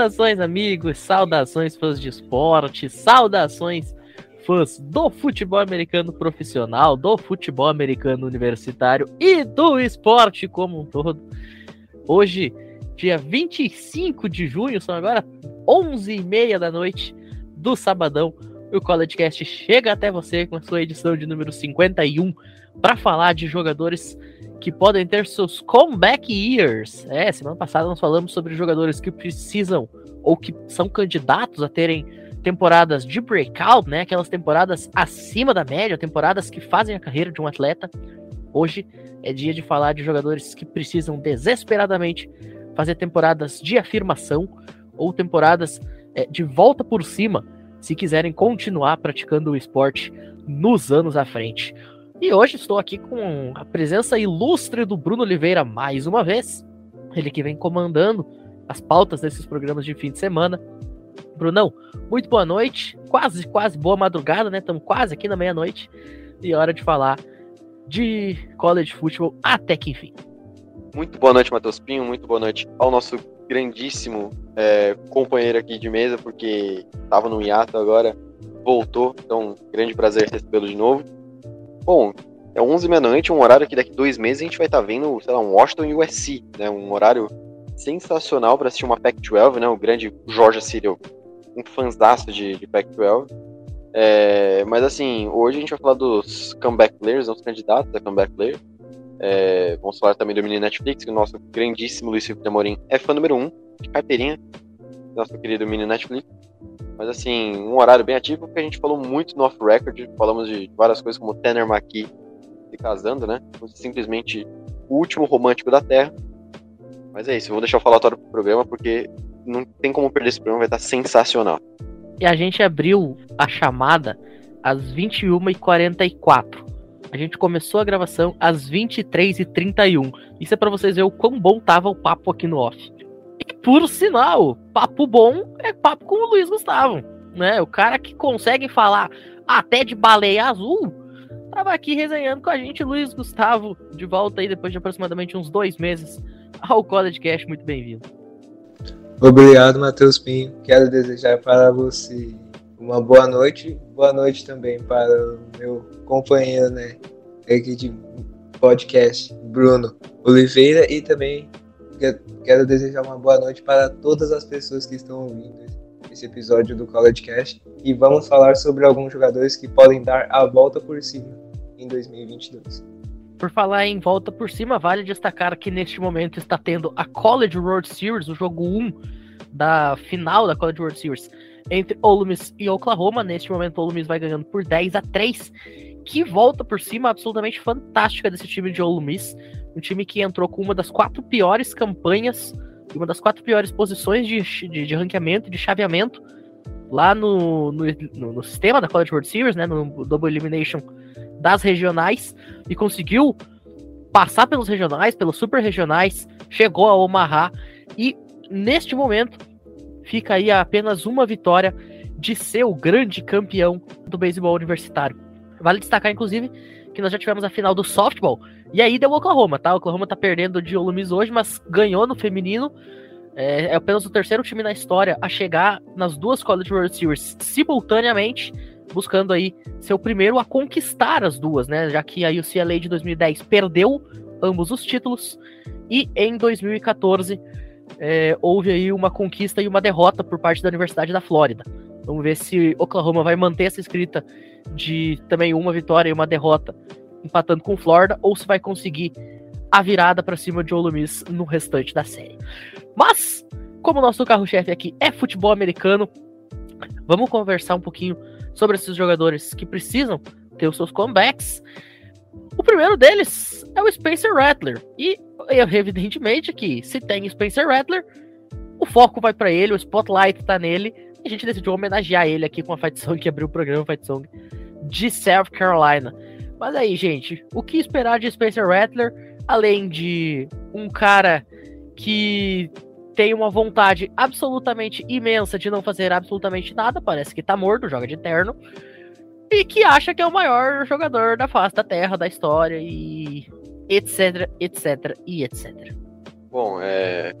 Saudações, amigos, saudações, fãs de esporte, saudações, fãs do futebol americano profissional, do futebol americano universitário e do esporte como um todo. Hoje, dia 25 de junho, são agora 11h30 da noite do sabadão. O College Cast chega até você com a sua edição de número 51 para falar de jogadores que podem ter seus comeback years. É, semana passada nós falamos sobre jogadores que precisam ou que são candidatos a terem temporadas de breakout, né? Aquelas temporadas acima da média, temporadas que fazem a carreira de um atleta. Hoje é dia de falar de jogadores que precisam desesperadamente fazer temporadas de afirmação ou temporadas é, de volta por cima se quiserem continuar praticando o esporte nos anos à frente. E hoje estou aqui com a presença ilustre do Bruno Oliveira mais uma vez. Ele que vem comandando as pautas desses programas de fim de semana. Brunão, muito boa noite. Quase, quase boa madrugada, né? Estamos quase aqui na meia-noite. E é hora de falar de college football até que enfim. Muito boa noite, Matheus Pinho. Muito boa noite ao nosso grandíssimo é, companheiro aqui de mesa, porque estava no hiato agora, voltou. Então, grande prazer recebê-lo de novo. Bom, é 11 meia-noite, um horário que daqui dois meses a gente vai estar tá vendo, sei lá, um Washington e USC, né? Um horário sensacional para assistir uma Pac-12, né? O grande Georgia Cyril, um fãzaço de, de Pac-12. É, mas assim, hoje a gente vai falar dos comeback players, os candidatos a comeback player. É, vamos falar também do mini Netflix, que o nosso grandíssimo Luiz Felipe Amorim é fã número um, de carteirinha, nosso querido mini Netflix. Mas assim, um horário bem ativo, porque a gente falou muito no off-record, falamos de várias coisas como Tanner McKee se casando, né? Simplesmente o último romântico da Terra. Mas é isso, eu vou deixar o falatório pro programa, porque não tem como perder esse programa, vai estar sensacional. E a gente abriu a chamada às 21h44. A gente começou a gravação às 23h31. Isso é para vocês verem o quão bom tava o papo aqui no off. E por sinal, papo bom é papo com o Luiz Gustavo, né? O cara que consegue falar até de baleia azul, tava aqui resenhando com a gente, Luiz Gustavo, de volta aí depois de aproximadamente uns dois meses ao College Cash, muito bem-vindo. Obrigado, Matheus Pinho. Quero desejar para você uma boa noite, boa noite também para o meu companheiro, né, aqui de podcast, Bruno Oliveira, e também quero desejar uma boa noite para todas as pessoas que estão ouvindo esse episódio do College Cast e vamos falar sobre alguns jogadores que podem dar a volta por cima em 2022. Por falar em volta por cima, vale destacar que neste momento está tendo a College World Series, o jogo 1 da final da College World Series entre Ole Miss e Oklahoma. Neste momento, Ole Miss vai ganhando por 10 a 3. Que volta por cima absolutamente fantástica desse time de Ole Miss. Um time que entrou com uma das quatro piores campanhas uma das quatro piores posições de, de, de ranqueamento, de chaveamento lá no, no, no, no, sistema da College World Series, né, no Double Elimination das regionais, e conseguiu passar pelos regionais, pelos super regionais, chegou a Omaha, e neste momento fica aí apenas uma vitória de ser o grande campeão do beisebol universitário. Vale destacar, inclusive, que nós já tivemos a final do softball, e aí deu o Oklahoma, tá? O Oklahoma tá perdendo de Ole Miss hoje, mas ganhou no feminino. É, é, apenas o terceiro time na história a chegar nas duas College World Series simultaneamente, buscando aí ser o primeiro a conquistar as duas, né? Já que a UCLA de 2010 perdeu ambos os títulos e em 2014 é, houve aí uma conquista e uma derrota por parte da Universidade da Flórida. Vamos ver se Oklahoma vai manter essa escrita de também uma vitória e uma derrota, empatando com Florida, ou se vai conseguir a virada para cima de Ole Miss no restante da série. Mas, como nosso carro-chefe aqui é futebol americano, vamos conversar um pouquinho sobre esses jogadores que precisam ter os seus comebacks. O primeiro deles é o Spencer Rattler. E evidentemente que se tem Spencer Rattler, o foco vai para ele, o spotlight tá nele. A gente decidiu homenagear ele aqui com a Fight Song que abriu o programa Fight Song de South Carolina. Mas aí, gente, o que esperar de Spencer Rattler, além de um cara que tem uma vontade absolutamente imensa de não fazer absolutamente nada, parece que tá morto, joga de terno, e que acha que é o maior jogador da face da Terra, da história, e etc, etc, e etc. Bom, é...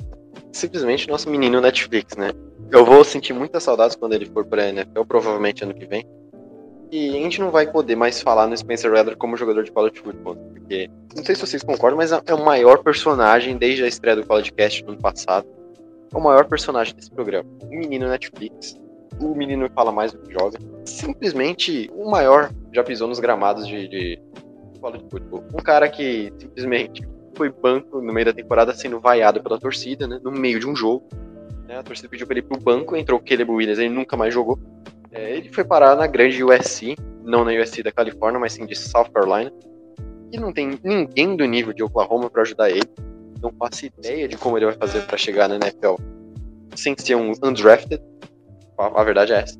simplesmente nosso menino Netflix, né? Eu vou sentir muitas saudades quando ele for pra NFL, provavelmente ano que vem. E a gente não vai poder mais falar no Spencer Rattler como jogador de college football, porque não sei se vocês concordam, mas é o maior personagem desde a estreia do podcast no ano passado. É o maior personagem desse programa. O menino Netflix. O menino fala mais do que joga. Simplesmente o maior já pisou nos gramados de, de college football. Um cara que simplesmente foi banco no meio da temporada sendo vaiado pela torcida, né? No meio de um jogo. Né, a torcida pediu pra ele ir pro banco, entrou o Caleb Williams, ele nunca mais jogou. É, ele foi parar na grande USC, não na USC da Califórnia, mas sim de South Carolina. E não tem ninguém do nível de Oklahoma para ajudar ele. Não faço ideia de como ele vai fazer para chegar na NFL sem ser um undrafted. A, a, verdade é essa.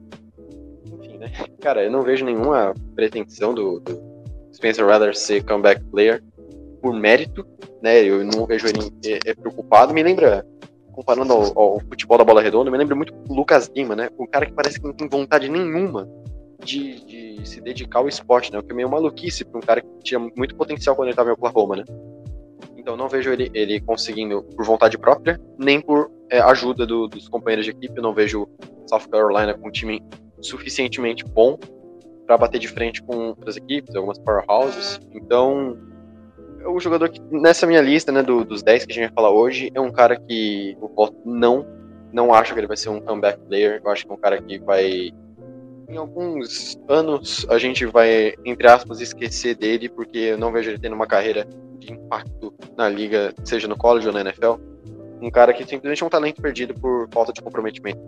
Enfim, né? Cara, eu não vejo nenhuma pretensão do, do Spencer Rattler ser comeback player por mérito, né? Eu não vejo ele é, é preocupado. Me lembra comparando ao, ao, futebol da bola redonda, me lembra muito o Lucas Lima, né? O cara que parece que não tem vontade nenhuma de, de se dedicar ao esporte, né? O que é meio maluquice para um cara que tinha muito potencial quando ele estava em Oklahoma, né? Então não vejo ele, ele conseguindo por vontade própria, nem por é, ajuda do, dos companheiros de equipe. Não vejo South Carolina com um time suficientemente bom para bater de frente com outras equipes, algumas powerhouses. Então o jogador que, nessa minha lista, né, do, dos 10 que a gente vai falar hoje, é um cara que eu não, não acho que ele vai ser um comeback player. Eu acho que é um cara que vai. Em alguns anos a gente vai, entre aspas, esquecer dele, porque eu não vejo ele tendo uma carreira de impacto na liga, seja no college ou na NFL. Um cara que simplesmente é um talento perdido por falta de comprometimento.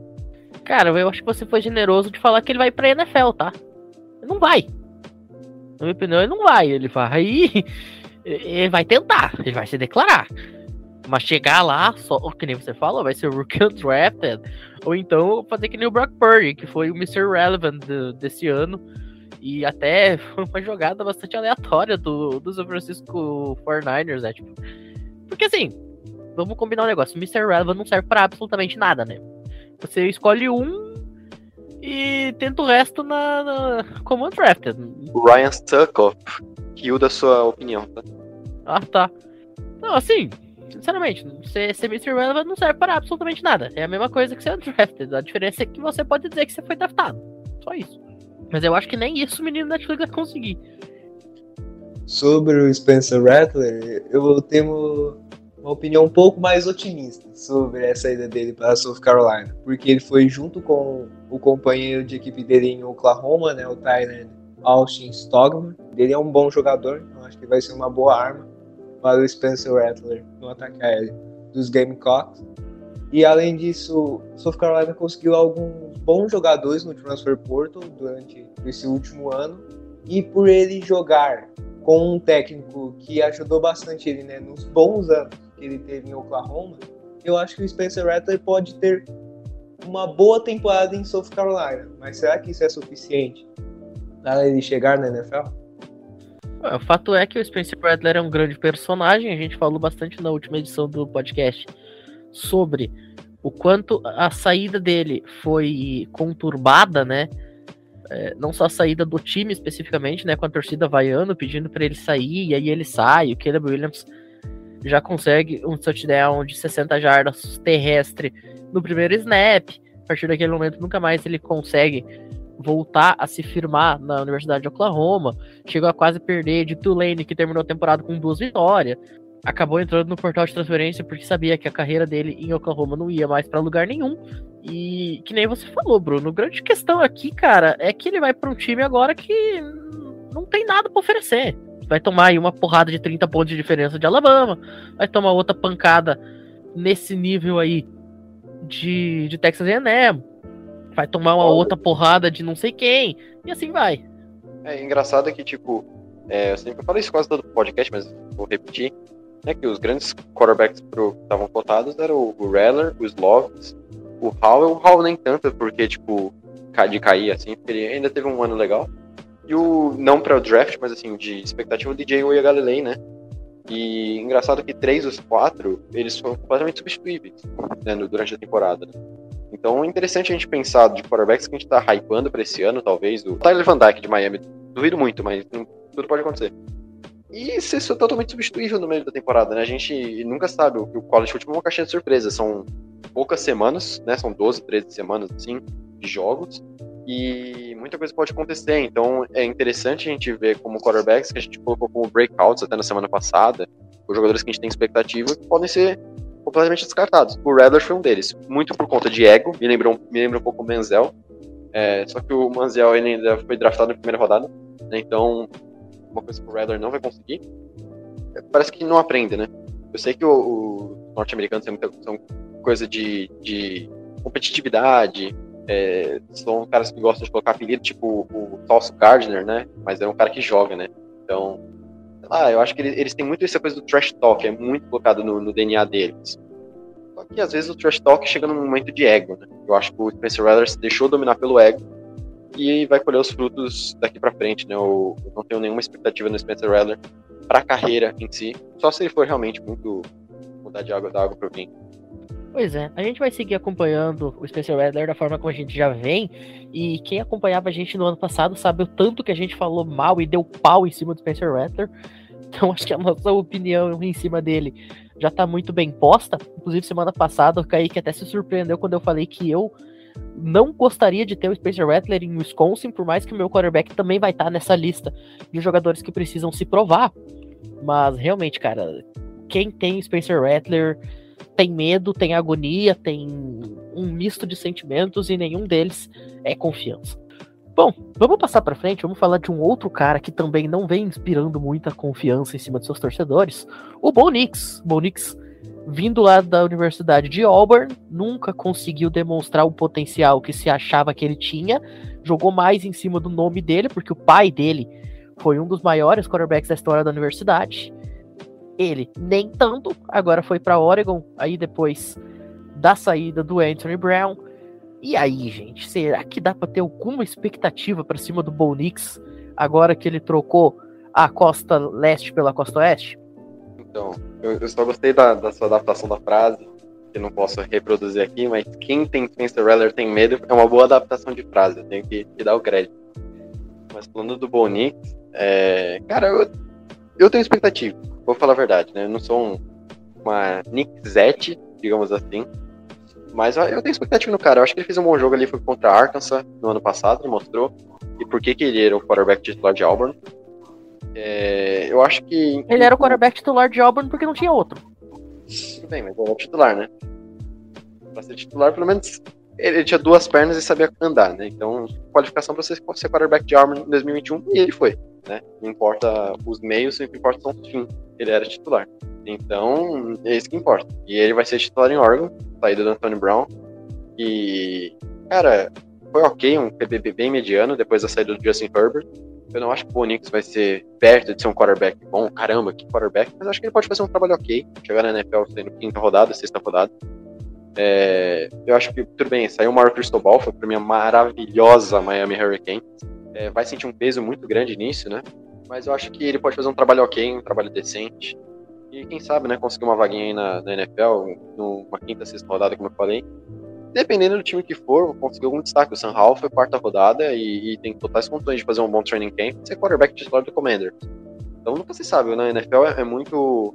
Cara, eu acho que você foi generoso de falar que ele vai pra NFL, tá? Ele não vai. Na minha opinião, ele não vai. Ele vai ele vai tentar, ele vai se declarar. Mas chegar lá, só que nem você falou, vai ser o Rookie Undrafted. Ou então fazer que nem o Brock Purdy, que foi o Mr. Relevant de, desse ano. E até foi uma jogada bastante aleatória do, do San Francisco 49ers, né? Tipo, porque assim, vamos combinar um negócio: Mr. Relevant não serve para absolutamente nada, né? Você escolhe um e tenta o resto na, na como undrafted. Ryan Stuckoff rio da sua opinião, tá? Ah, tá. Não, assim, sinceramente, ser, ser Mr. Relevant não serve para absolutamente nada. É a mesma coisa que ser undrafted. A diferença é que você pode dizer que você foi draftado. Só isso. Mas eu acho que nem isso o menino Netflix vai conseguir. Sobre o Spencer Rattler, eu tenho uma opinião um pouco mais otimista sobre a saída dele para a South Carolina, porque ele foi junto com o companheiro de equipe dele em Oklahoma, né, o Tyler Austin Stogman. Ele é um bom jogador, então acho que vai ser uma boa arma para o Spencer Rattler no ataque aéreo dos Gamecocks. E além disso, South Carolina conseguiu alguns bons jogadores no Transfer Portal durante esse último ano. E por ele jogar com um técnico que ajudou bastante ele né, nos bons anos que ele teve em Oklahoma, eu acho que o Spencer Rattler pode ter uma boa temporada em South Carolina. Mas será que isso é suficiente para ele chegar na NFL? O fato é que o Spencer Rattler é um grande personagem. A gente falou bastante na última edição do podcast sobre o quanto a saída dele foi conturbada, né? É, não só a saída do time especificamente, né? Com a torcida vaiando, pedindo para ele sair, e aí ele sai. O Caleb Williams já consegue um touchdown de 60 jardas terrestre no primeiro snap. A partir daquele momento, nunca mais ele consegue voltar a se firmar na Universidade de Oklahoma. Chegou a quase perder de Tulane, que terminou a temporada com duas vitórias. Acabou entrando no portal de transferência porque sabia que a carreira dele em Oklahoma não ia mais para lugar nenhum. E que nem você falou, Bruno, grande questão aqui, cara, é que ele vai para um time agora que não tem nada para oferecer. Vai tomar aí uma porrada de 30 pontos de diferença de Alabama, vai tomar outra pancada nesse nível aí de, de Texas A&M, vai tomar uma outra porrada de não sei quem, e assim vai. É engraçado que, tipo, é, eu sempre falei isso quase todo podcast, mas vou repetir, né, que os grandes quarterbacks que estavam cotados eram o Reller, o Slovis, o Howell, o Howell nem tanto, porque, tipo, de cair, assim, porque ele ainda teve um ano legal. E o, não para o draft, mas assim, de expectativa, o DJ Oya Galilei, né? E engraçado que três dos quatro, eles foram completamente substituíveis né, durante a temporada. Né? Então é interessante a gente pensar de quarterbacks que a gente tá hypando pra esse ano, talvez. O Tyler Van Dyke de Miami. Duvido muito, mas tudo pode acontecer. e ser totalmente substituível no meio da temporada, né? A gente nunca sabe, o, o college football é uma caixinha de surpresa, são poucas semanas, né? São 12, 13 semanas, assim, de jogos, e muita coisa pode acontecer, então é interessante a gente ver como quarterbacks que a gente colocou como breakouts até na semana passada, os jogadores que a gente tem expectativa, que podem ser completamente descartados. O Redler foi um deles, muito por conta de ego, me lembrou, me lembra um pouco o Menzel, é, só que o Manziel ainda foi draftado na primeira rodada, né, então uma coisa que o Redler não vai conseguir. É, parece que não aprende, né? Eu sei que o, o norte-americano tem muita são coisa de, de competitividade, é, são caras que gostam de colocar apelido, tipo o Falso Gardner, né? Mas é um cara que joga, né? Então, ah, eu acho que eles, eles têm muito essa coisa do trash talk, é muito colocado no, no, DNA deles. Só que às vezes o trash talk chega num momento de ego, né? Eu acho que o Spencer Rattler se deixou dominar pelo ego e vai colher os frutos daqui para frente, né? Eu, eu, não tenho nenhuma expectativa no Spencer Rattler para a carreira em si, só se ele for realmente muito mudar de água da água para o vinho. Pois é, a gente vai seguir acompanhando o Spencer Rattler da forma como a gente já vem. E quem acompanhava a gente no ano passado sabe o tanto que a gente falou mal e deu pau em cima do Spencer Rattler. Então acho que a nossa opinião em cima dele já tá muito bem posta. Inclusive, semana passada o Kaique até se surpreendeu quando eu falei que eu não gostaria de ter o Spencer Rattler em Wisconsin, por mais que o meu quarterback também vai estar tá nessa lista de jogadores que precisam se provar. Mas realmente, cara, quem tem Spencer Rattler tem medo, tem agonia, tem um misto de sentimentos e nenhum deles é confiança. Bom, vamos passar para frente, vamos falar de um outro cara que também não vem inspirando muita confiança em cima de seus torcedores, o Bo Nix. Bo Nix vindo lá da Universidade de Auburn, nunca conseguiu demonstrar o potencial que se achava que ele tinha, jogou mais em cima do nome dele, porque o pai dele foi um dos maiores quarterbacks da história da universidade. Ele nem tanto, agora foi para Oregon, aí depois da saída do Anthony Brown. E aí, gente, será que dá para ter alguma expectativa para cima do Bo Nix agora que ele trocou a costa leste pela costa oeste? Então, eu, eu só gostei da, da, sua adaptação da frase, que não posso reproduzir aqui, mas quem tem Spencer Rattler tem medo, é uma boa adaptação de frase, eu tenho que, que dar o crédito. Mas falando do Bonix, é, cara, eu, eu tenho expectativa, vou falar a verdade, né? Eu não sou um, uma Nick Zete, digamos assim, mas eu tenho expectativa no cara. Eu acho que ele fez um bom jogo ali, foi contra a Arkansas no ano passado, ele mostrou. E por que, que ele era o quarterback titular de Auburn. É, eu acho que. Ele era o quarterback titular de Auburn porque não tinha outro. Tudo bem, mas era titular, né? Pra ser titular, pelo menos ele tinha duas pernas e sabia andar, né? Então, qualificação para ser, ser quarterback de Auburn em 2021 e ele foi, né? Não importa os meios, o que importa são os fins. Ele era titular. Então, é isso que importa. E ele vai ser titular em Oregon, saída do Anthony Brown. E, cara, foi ok, um PBB bem mediano depois da saída do Justin Herbert. Eu não acho que o Bonix vai ser perto de ser um quarterback bom, caramba, que quarterback, mas acho que ele pode fazer um trabalho ok, chegar na NFL sendo quinta rodada, sexta rodada. É, eu acho que, tudo bem, saiu o Mario Cristobal, foi pra minha maravilhosa Miami Hurricane. É, vai sentir um peso muito grande nisso, né? Mas eu acho que ele pode fazer um trabalho ok, um trabalho decente. E quem sabe, né, conseguir uma vaguinha aí na, na NFL, numa quinta, sexta rodada, como eu falei dependendo do time que for, conseguir algum destaque. O Sam Howell foi quarta rodada e, e, tem totais condições de fazer um bom training camp e ser quarterback titular do Commander. Então nunca se sabe, né? A NFL é, é, muito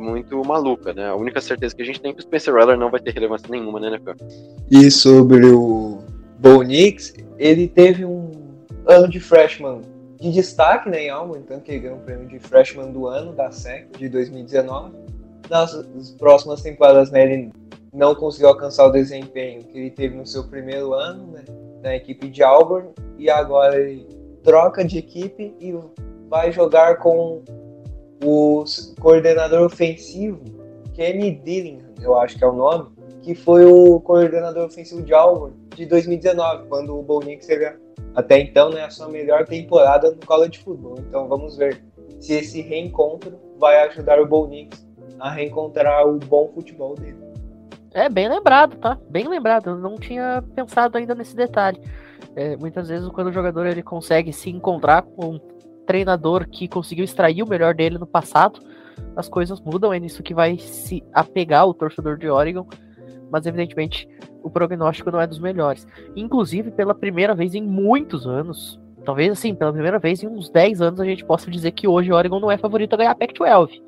muito maluca, né? A única certeza que a gente tem é que o Spencer Rattler não vai ter relevância nenhuma na NFL. E sobre o Bo Nix, ele teve um ano de freshman de destaque né, em Alma, então que ele ganhou o prêmio de freshman do ano da SEC de 2019. Nas próximas temporadas, né, ele não conseguiu alcançar o desempenho que ele teve no seu primeiro ano né, na equipe de Auburn e agora ele troca de equipe e vai jogar com o coordenador ofensivo Kenny Dillingham, eu acho que é o nome, que foi o coordenador ofensivo de Auburn de 2019, quando o Bo teve até então né, a sua melhor temporada no college football. Então vamos ver se esse reencontro vai ajudar o Bo a reencontrar o bom futebol dele. É bem lembrado, tá? Bem lembrado. Eu não tinha pensado ainda nesse detalhe. É, muitas vezes, quando o jogador ele consegue se encontrar com treinador que conseguiu extrair o melhor dele no passado, as coisas mudam. É nisso que vai se apegar o torcedor de Oregon. Mas, evidentemente, o prognóstico não é dos melhores. Inclusive, pela primeira vez em muitos anos, talvez assim, pela primeira vez em uns 10 anos a gente possa dizer que hoje Oregon não é favorito a ganhar a Pac-12.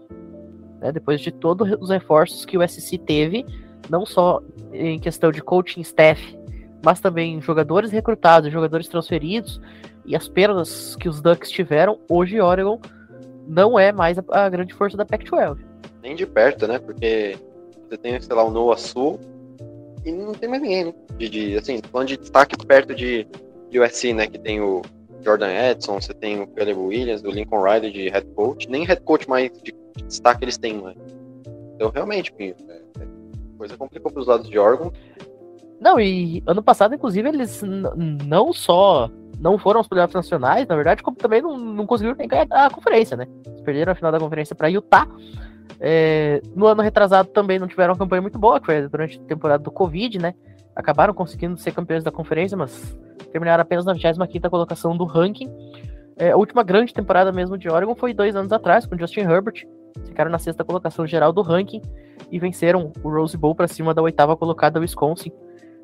Né? Depois de todos os reforços que o SC teve, não só em questão de coaching staff, mas também jogadores recrutados, jogadores transferidos e as perdas que os Ducks tiveram, hoje Oregon não é mais a, a grande força da Pac-12. Nem de perto, né? Porque você tem, sei lá, o Noah Sul e não tem mais ninguém, né? De, de, assim, falando de destaque perto de, de USC, né? Que tem o Jordan Edson, você tem o Caleb Williams, o Lincoln Riley de head coach. Nem head coach mais de, de destaque eles têm, né? Então, realmente, Pinho, é, é, coisa complicou para os lados de Oregon. Não, e ano passado, inclusive, eles não só não foram aos playoffs nacionais, na verdade, como também não, não conseguiram nem ganhar a conferência, né? Perderam a final da conferência para Utah. É, no ano retrasado também não tiveram uma campanha muito boa, que foi durante a temporada do Covid, né? Acabaram conseguindo ser campeões da conferência, mas terminaram apenas na 25 colocação do ranking. É, a última grande temporada mesmo de Oregon foi dois anos atrás, com Justin Herbert. Ficaram na sexta colocação geral do ranking e venceram o Rose Bowl para cima da oitava colocada Wisconsin.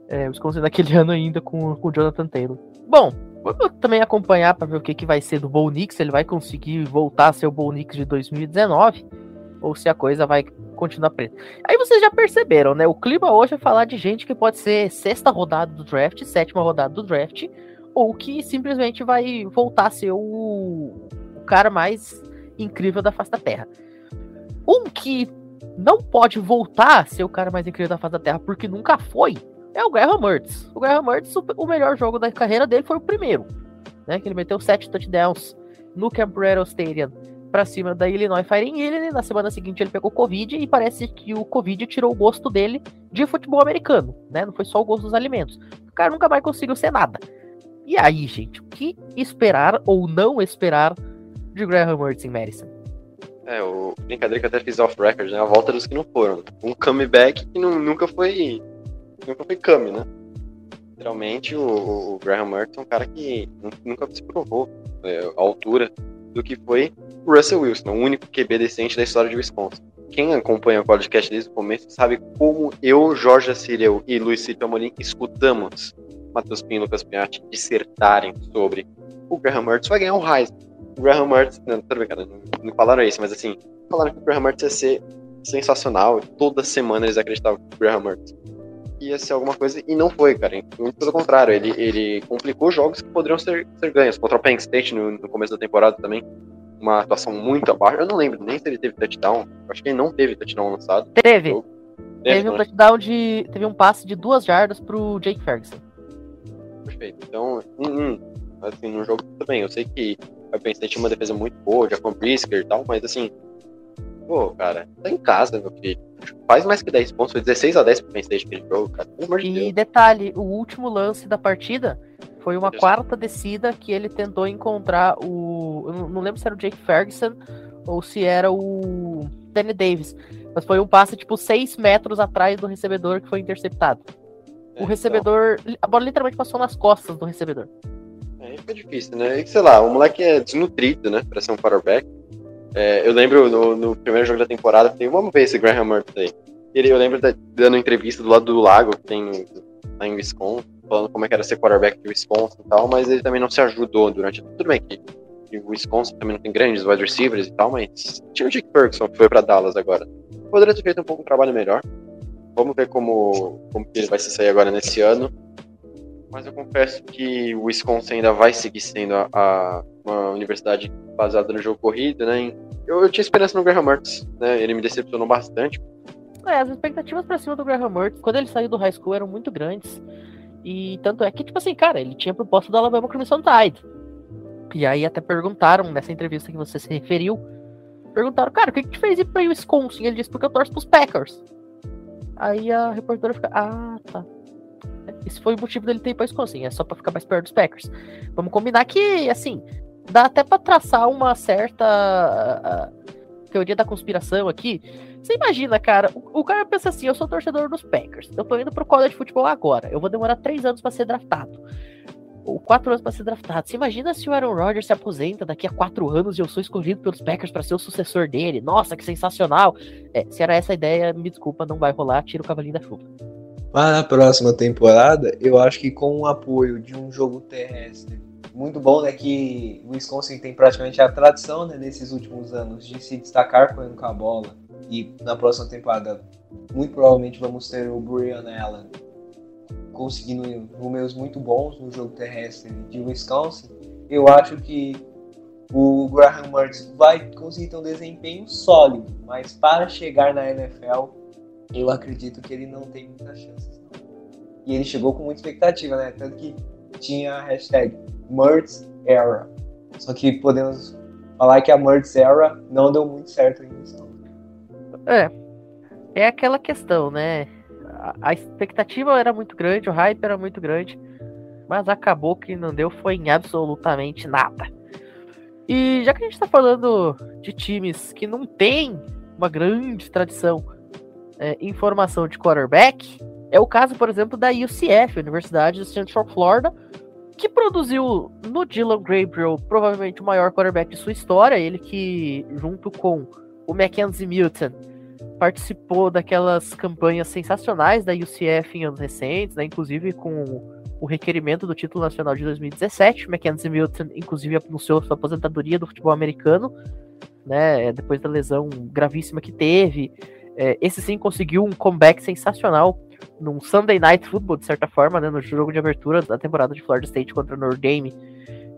É, Wisconsin naquele ano ainda com o Jonathan Taylor. Bom, Vamos também acompanhar para ver o que, que vai ser do Bo Nix, ele vai conseguir voltar a ser o Bo Nix de 2019 ou se a coisa vai continuar preta. Aí vocês já perceberam, né? O clima hoje é falar de gente que pode ser sexta rodada do draft, sétima rodada do draft, ou que simplesmente vai voltar a ser o, o cara mais incrível da face da Terra. Um que não pode voltar a ser o cara mais incrível da face da Terra porque nunca foi, é o Graham Mertz. O Graham Mertz, o melhor jogo da carreira dele foi o primeiro, né? Que ele meteu sete touchdowns no Rattle Stadium para cima da Illinois Fighting Illinois. Na semana seguinte ele pegou Covid e parece que o Covid tirou o gosto dele de futebol americano, né? Não foi só o gosto dos alimentos. O cara nunca mais conseguiu ser nada. E aí, gente, o que esperar ou não esperar de Graham Mertz em Madison? É, o brincadeira que eu até fiz off-record, né? A volta dos que não foram. Um comeback que não, nunca foi nunca foi Kami, né? Literalmente, o, o Graham Mertz é um cara que nunca se provou é, a altura do que foi o Russell Wilson, o único QB decente da história de Wisconsin. Quem acompanha o podcast desde o começo sabe como eu, Jorge Assireu e Luiz Cito Amorim escutamos Matheus Pinho e Lucas Piatti dissertarem sobre o Graham Mertz vai ganhar o Heisman. O Graham Mertz, não, bem, cara, não, não falaram isso, mas assim, falaram que o Graham Mertz ia ser sensacional. Toda semana eles acreditavam que o Graham Mertz ia ser alguma coisa e não foi, cara. Muito pelo contrário, ele, ele complicou jogos que poderiam ser, ser ganhos. Contra o Penn State no, no começo da temporada também. Uma atuação muito abaixo. Eu não lembro nem se ele teve touchdown. Acho que ele não teve touchdown lançado. Teve. Teve, teve um né? touchdown de. Teve um passe de duas jardas pro Jake Ferguson. Perfeito. Então, hum, hum, assim, no jogo também. Eu sei que o Penn State tinha uma defesa muito boa, já com Brisker e tal, mas assim. Pô, cara, tá em casa, meu filho faz mais que 10 pontos, foi 16 a 10 pro Penn State aquele jogo, cara. e de detalhe, o último lance da partida foi uma quarta descida que ele tentou encontrar o. Eu não lembro se era o Jake Ferguson ou se era o Danny Davis. Mas foi um passe, tipo, 6 metros atrás do recebedor que foi interceptado. É, o recebedor. Então... A bola literalmente passou nas costas do recebedor. É, fica difícil, né? E, sei lá, o moleque é desnutrido, né? Pra ser um quarterback. É, eu lembro no, no, primeiro jogo da temporada, tem uma vez esse Graham Mertz aí. Ele, eu lembro dando entrevista do lado do lago, que tem lá em Wisconsin, falando como é que era ser quarterback de Wisconsin e tal, mas ele também não se ajudou durante. Tudo bem que, o Wisconsin também não tem grandes wide receivers e tal, mas tinha o Jake Ferguson que foi para Dallas agora. Poderia ter feito um pouco um trabalho melhor. Vamos ver como, como ele vai se sair agora nesse ano. Mas eu confesso que o Wisconsin ainda vai seguir sendo a, a uma universidade baseada no jogo corrido, né? Eu, eu tinha esperança no Graham Mertz, né? Ele me decepcionou bastante. É, as expectativas para cima do Graham Mertz, quando ele saiu do high school, eram muito grandes. E tanto é que, tipo assim, cara, ele tinha proposta do Alabama Crimson Tide. E aí até perguntaram nessa entrevista que você se referiu, perguntaram, cara, o que, que te fez ir pra Wisconsin? Ele disse, porque eu torço pros Packers. Aí a reportera fica, ah, tá. Esse foi o motivo dele ter ido pra Wisconsin, é só pra ficar mais perto dos Packers. Vamos combinar que, assim, dá até pra traçar uma certa uh, teoria da conspiração aqui. Você imagina, cara, o, o, cara pensa assim, eu sou torcedor dos Packers, eu tô indo pro college de futebol agora, eu vou demorar três anos para ser draftado. Ou quatro anos para ser draftado. Você imagina se o Aaron Rodgers se aposenta daqui a quatro anos e eu sou escolhido pelos Packers para ser o sucessor dele? Nossa, que sensacional! É, se era essa a ideia, me desculpa, não vai rolar, tira o cavalinho da chuva. Para a próxima temporada, eu acho que com o apoio de um jogo terrestre muito bom né, que o Wisconsin tem praticamente a tradição né, nesses últimos anos de se destacar correndo com a bola. E na próxima temporada, muito provavelmente vamos ter o Brian Allen conseguindo números muito bons no jogo terrestre de Wisconsin. Eu acho que o Graham Mertz vai conseguir ter um desempenho sólido, mas para chegar na NFL, eu acredito que ele não tem muitas chances. E ele chegou com muita expectativa, né? Tanto que tinha a hashtag Mertz Era. Só que podemos falar que a Mertz Era não deu muito certo missão. É. É aquela questão, né? A, a expectativa era muito grande, o hype era muito grande, mas acabou que não deu foi em absolutamente nada. E já que a gente está falando de times que não tem uma grande tradição é, em formação de quarterback, é o caso, por exemplo, da UCF, Universidade de Central Florida, que produziu no Dylan Gabriel provavelmente o maior quarterback de sua história, ele que, junto com o Mackenzie Milton, participou daquelas campanhas sensacionais da UCF em anos recentes, né, inclusive com o requerimento do título nacional de 2017. Mackenzie Milton, inclusive, anunciou sua aposentadoria do futebol americano, né, depois da lesão gravíssima que teve. É, esse sim conseguiu um comeback sensacional num Sunday Night Football, de certa forma, né, no jogo de abertura da temporada de Florida State contra Notre Dame,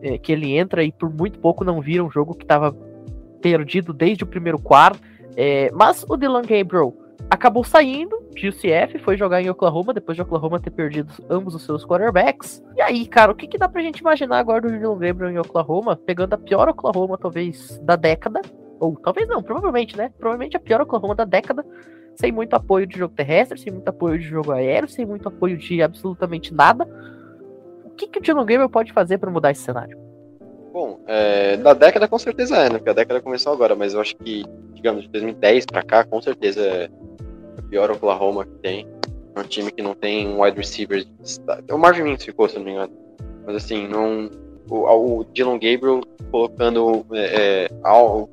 é, que ele entra e por muito pouco não vira um jogo que estava perdido desde o primeiro quarto. É, mas o Dylan Gabriel acabou saindo de UCF, foi jogar em Oklahoma, depois de Oklahoma ter perdido ambos os seus quarterbacks. E aí, cara, o que, que dá pra gente imaginar agora do Dylan Gabriel em Oklahoma, pegando a pior Oklahoma, talvez, da década, ou talvez não, provavelmente, né? Provavelmente a pior Oklahoma da década, sem muito apoio de jogo terrestre, sem muito apoio de jogo aéreo, sem muito apoio de absolutamente nada. O que, que o Dylan Gabriel pode fazer para mudar esse cenário? Bom, é, da década com certeza é, né? Porque a década começou agora, mas eu acho que, digamos, de 2010 para cá, com certeza é o pior Oklahoma que tem. É um time que não tem um wide receiver. O Marvin Mims ficou, se não me engano. Mas assim, não. O, o Dylan Gabriel colocando é, é,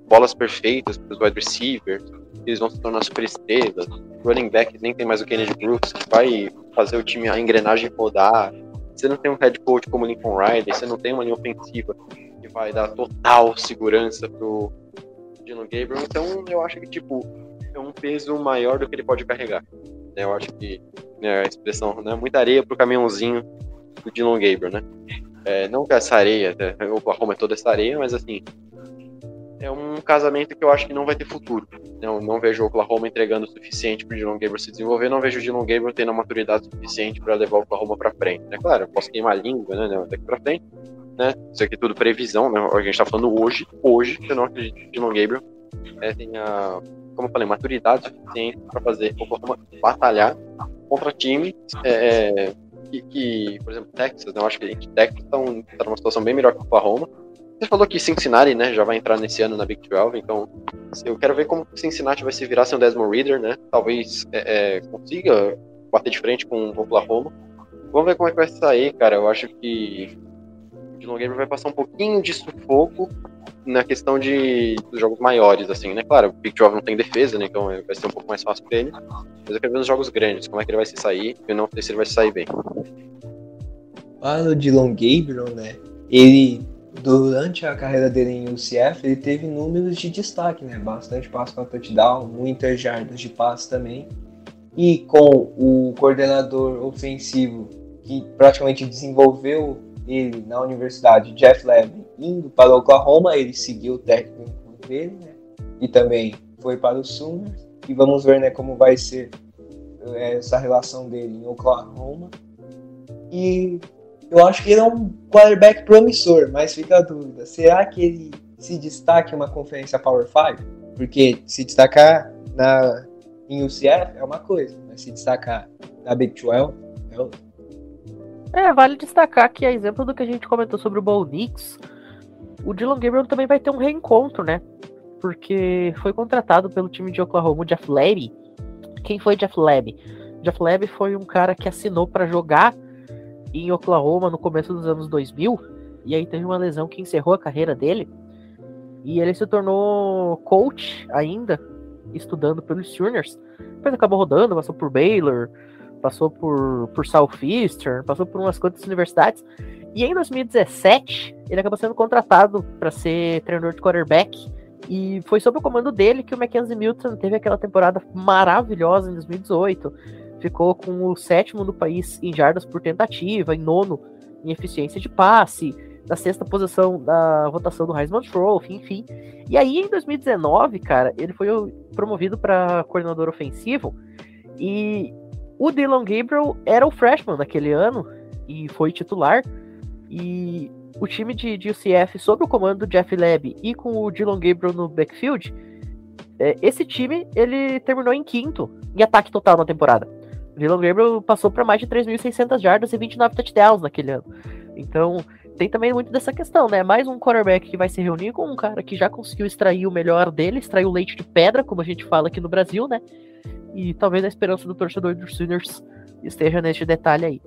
bolas perfeitas para os wide receivers, eles vão se tornar super estrelas. Running back nem tem mais o Kennedy Brooks, que vai fazer o time, a engrenagem rodar. Você não tem um head coach como Lincoln Riley, você não tem uma linha ofensiva que vai dar total segurança pro Dino Gabriel. Então eu acho que, tipo, é um peso maior do que ele pode carregar. Eu acho que né, a expressão, né? Muita areia pro caminhãozinho do Dylan Gabriel, né? É, não que essa areia, né, o Oklahoma é toda essa areia, mas assim, é um casamento que eu acho que não vai ter futuro. Não, não vejo o Oklahoma entregando o suficiente para o Dylan Gabriel se desenvolver, não vejo o Dylan Gabriel tendo a maturidade suficiente para levar o Oklahoma para frente. É claro, eu posso queimar a língua, né, daqui para frente, né? Isso aqui é tudo previsão, né? A gente está falando hoje, hoje, eu não acredito que o Dylan Gabriel é, tenha, como eu falei, maturidade suficiente para fazer o Oklahoma batalhar contra times é, que, que, por exemplo, Texas, né? eu acho que Texas está tá numa situação bem melhor que o Oklahoma, você falou que Cincinnati, né, já vai entrar nesse ano na Big 12, então eu quero ver como Cincinnati vai se virar sem o Desmond Reader, né? Talvez é, é, consiga bater de frente com o Oklahoma. Vamos ver como é que vai sair, cara. Eu acho que o Dylan Gabriel vai passar um pouquinho de sufoco na questão de dos jogos maiores, assim, né? Claro, o Big 12 não tem defesa, né? Então vai ser um pouco mais fácil pra ele. Mas eu quero ver nos jogos grandes, como é que ele vai se sair. Eu não sei se ele vai se sair bem. Para o Dylan Gabriel, né? Ele durante a carreira dele em UCF, ele teve números de destaque, né? Bastante passo para touchdown, muitas jardas de passe também. E com o coordenador ofensivo que praticamente desenvolveu ele na universidade, Jeff Levy, indo para Oklahoma, ele seguiu o técnico dele, né? E também foi para o Sooners. E vamos ver, né, como vai ser eh, essa relação dele em Oklahoma. E eu acho que ele é um quarterback promissor, mas fica a dúvida: será que ele se destaca em uma conferência Power 5? Porque se destacar na, em UCF é uma coisa, mas se destacar na Big 12 é outra. É, vale destacar que, a exemplo do que a gente comentou sobre o Bo Nix, o Dylan Gabriel também vai ter um reencontro, né? Porque foi contratado pelo time de Oklahoma, o Jeff Levy. Quem foi Jeff Levy? Jeff Levy foi um cara que assinou para jogar em Oklahoma no começo dos anos 2000, e aí teve uma lesão que encerrou a carreira dele, e ele se tornou coach ainda, estudando pelos Sooners. Depois acabou rodando, passou por Baylor, passou por, por Southeastern, passou por umas quantas universidades, E em 2017, ele acabou sendo contratado para ser treinador de quarterback. E foi sob o comando dele que o Mackenzie Milton teve aquela temporada maravilhosa em 2018. Ficou com o sétimo no país em jardas por tentativa, em nono em eficiência de passe, na sexta posição da votação do Heisman Trophy, enfim. E aí em 2019, cara, ele foi promovido para coordenador ofensivo e o Dylan Gabriel era o freshman naquele ano e foi titular. E o time de, de UCF, sob o comando do Jeff Leb e com o Dylan Gabriel no backfield, é, esse time ele terminou em quinto em ataque total na temporada. O Dylan Gabriel passou para mais de 3.600 jardas e 29 touchdowns naquele ano. Então, tem também muito dessa questão, né? Mais um quarterback que vai se reunir com um cara que já conseguiu extrair o melhor dele, extrair o leite de pedra, como a gente fala aqui no Brasil, né? E talvez a esperança do torcedor dos Sooners esteja neste detalhe aí.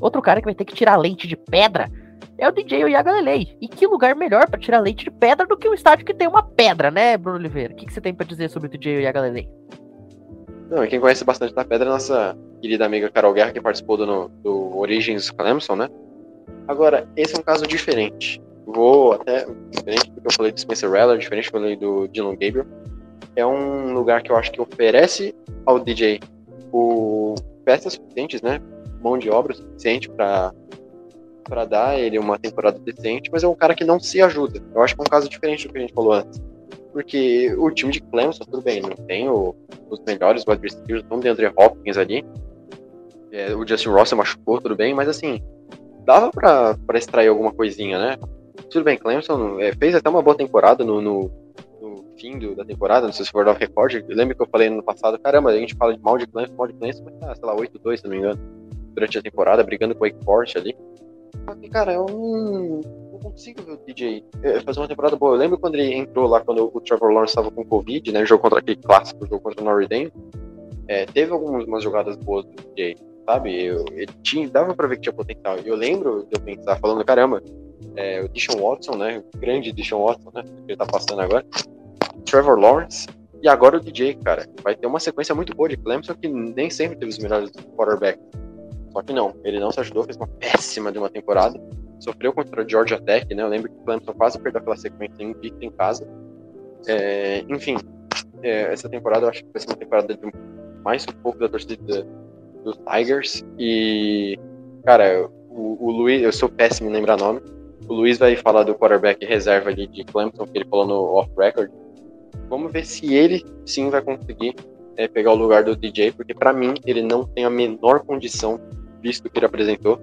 Outro cara que vai ter que tirar leite de pedra é o DJ Yagalelei. E que lugar melhor para tirar leite de pedra do que um estádio que tem uma pedra, né, Bruno Oliveira? O que, que você tem para dizer sobre o DJ Yagalelei? Não, quem conhece bastante da pedra é a nossa querida amiga Carol Guerra, que participou do, do Origins Clemson, né? Agora, esse é um caso diferente. Vou até diferente do que eu falei do Spencer Rattler, diferente do que eu falei do Dylan Gabriel. É um lugar que eu acho que oferece ao DJ o peças suficientes, né? Mão de obra suficiente para para dar ele uma temporada decente, mas é um cara que não se ajuda. Eu acho que é um caso diferente do que a gente falou antes. Porque o time de Clemson, tudo bem, não tem o, os melhores wide receivers, não tem Andre Hopkins ali. É, o Justin Ross machucou, tudo bem, mas assim, dava pra extrair alguma coisinha, né? Tudo bem, Clemson é, fez até uma boa temporada no, no fim do, da temporada, não sei se for dar recorde. Lembra que eu falei no passado, caramba, a gente fala de mal de Clemson, mal de Clemson, mas tá, sei lá, 8-2, se não me engano, durante a temporada, brigando com o Wake Forest ali. Só que, cara, eu não, não consigo ver o DJ é, fazer uma temporada boa. Eu lembro quando ele entrou lá, quando o Trevor Lawrence estava com Covid, né? Jogo contra aquele clássico, jogo contra o Notre Dame. É, teve algumas jogadas boas do DJ sabe? Eu, ele tinha, dava pra ver que tinha potencial. E eu lembro de eu pensar, falando, caramba, é, o Dishon Watson, né? O grande Dishon Watson, né? Que ele tá passando agora. Trevor Lawrence. E agora o DJ, cara. Vai ter uma sequência muito boa de Clemson que nem sempre teve os melhores quarterbacks. Só que não, ele não se ajudou, fez uma péssima de uma temporada. Sofreu contra o Georgia Tech, né? Eu lembro que o Clemson quase perdeu aquela sequência invicta em casa. É, enfim, é, essa temporada eu acho que vai ser uma temporada de mais um pouco da torcida dos Tigers. E, cara, o, o Luiz, eu sou péssimo em lembrar nome. O Luiz vai falar do quarterback reserva ali de Clemson, que ele falou no off-record. Vamos ver se ele sim vai conseguir é, pegar o lugar do DJ, porque para mim ele não tem a menor condição, visto que ele apresentou,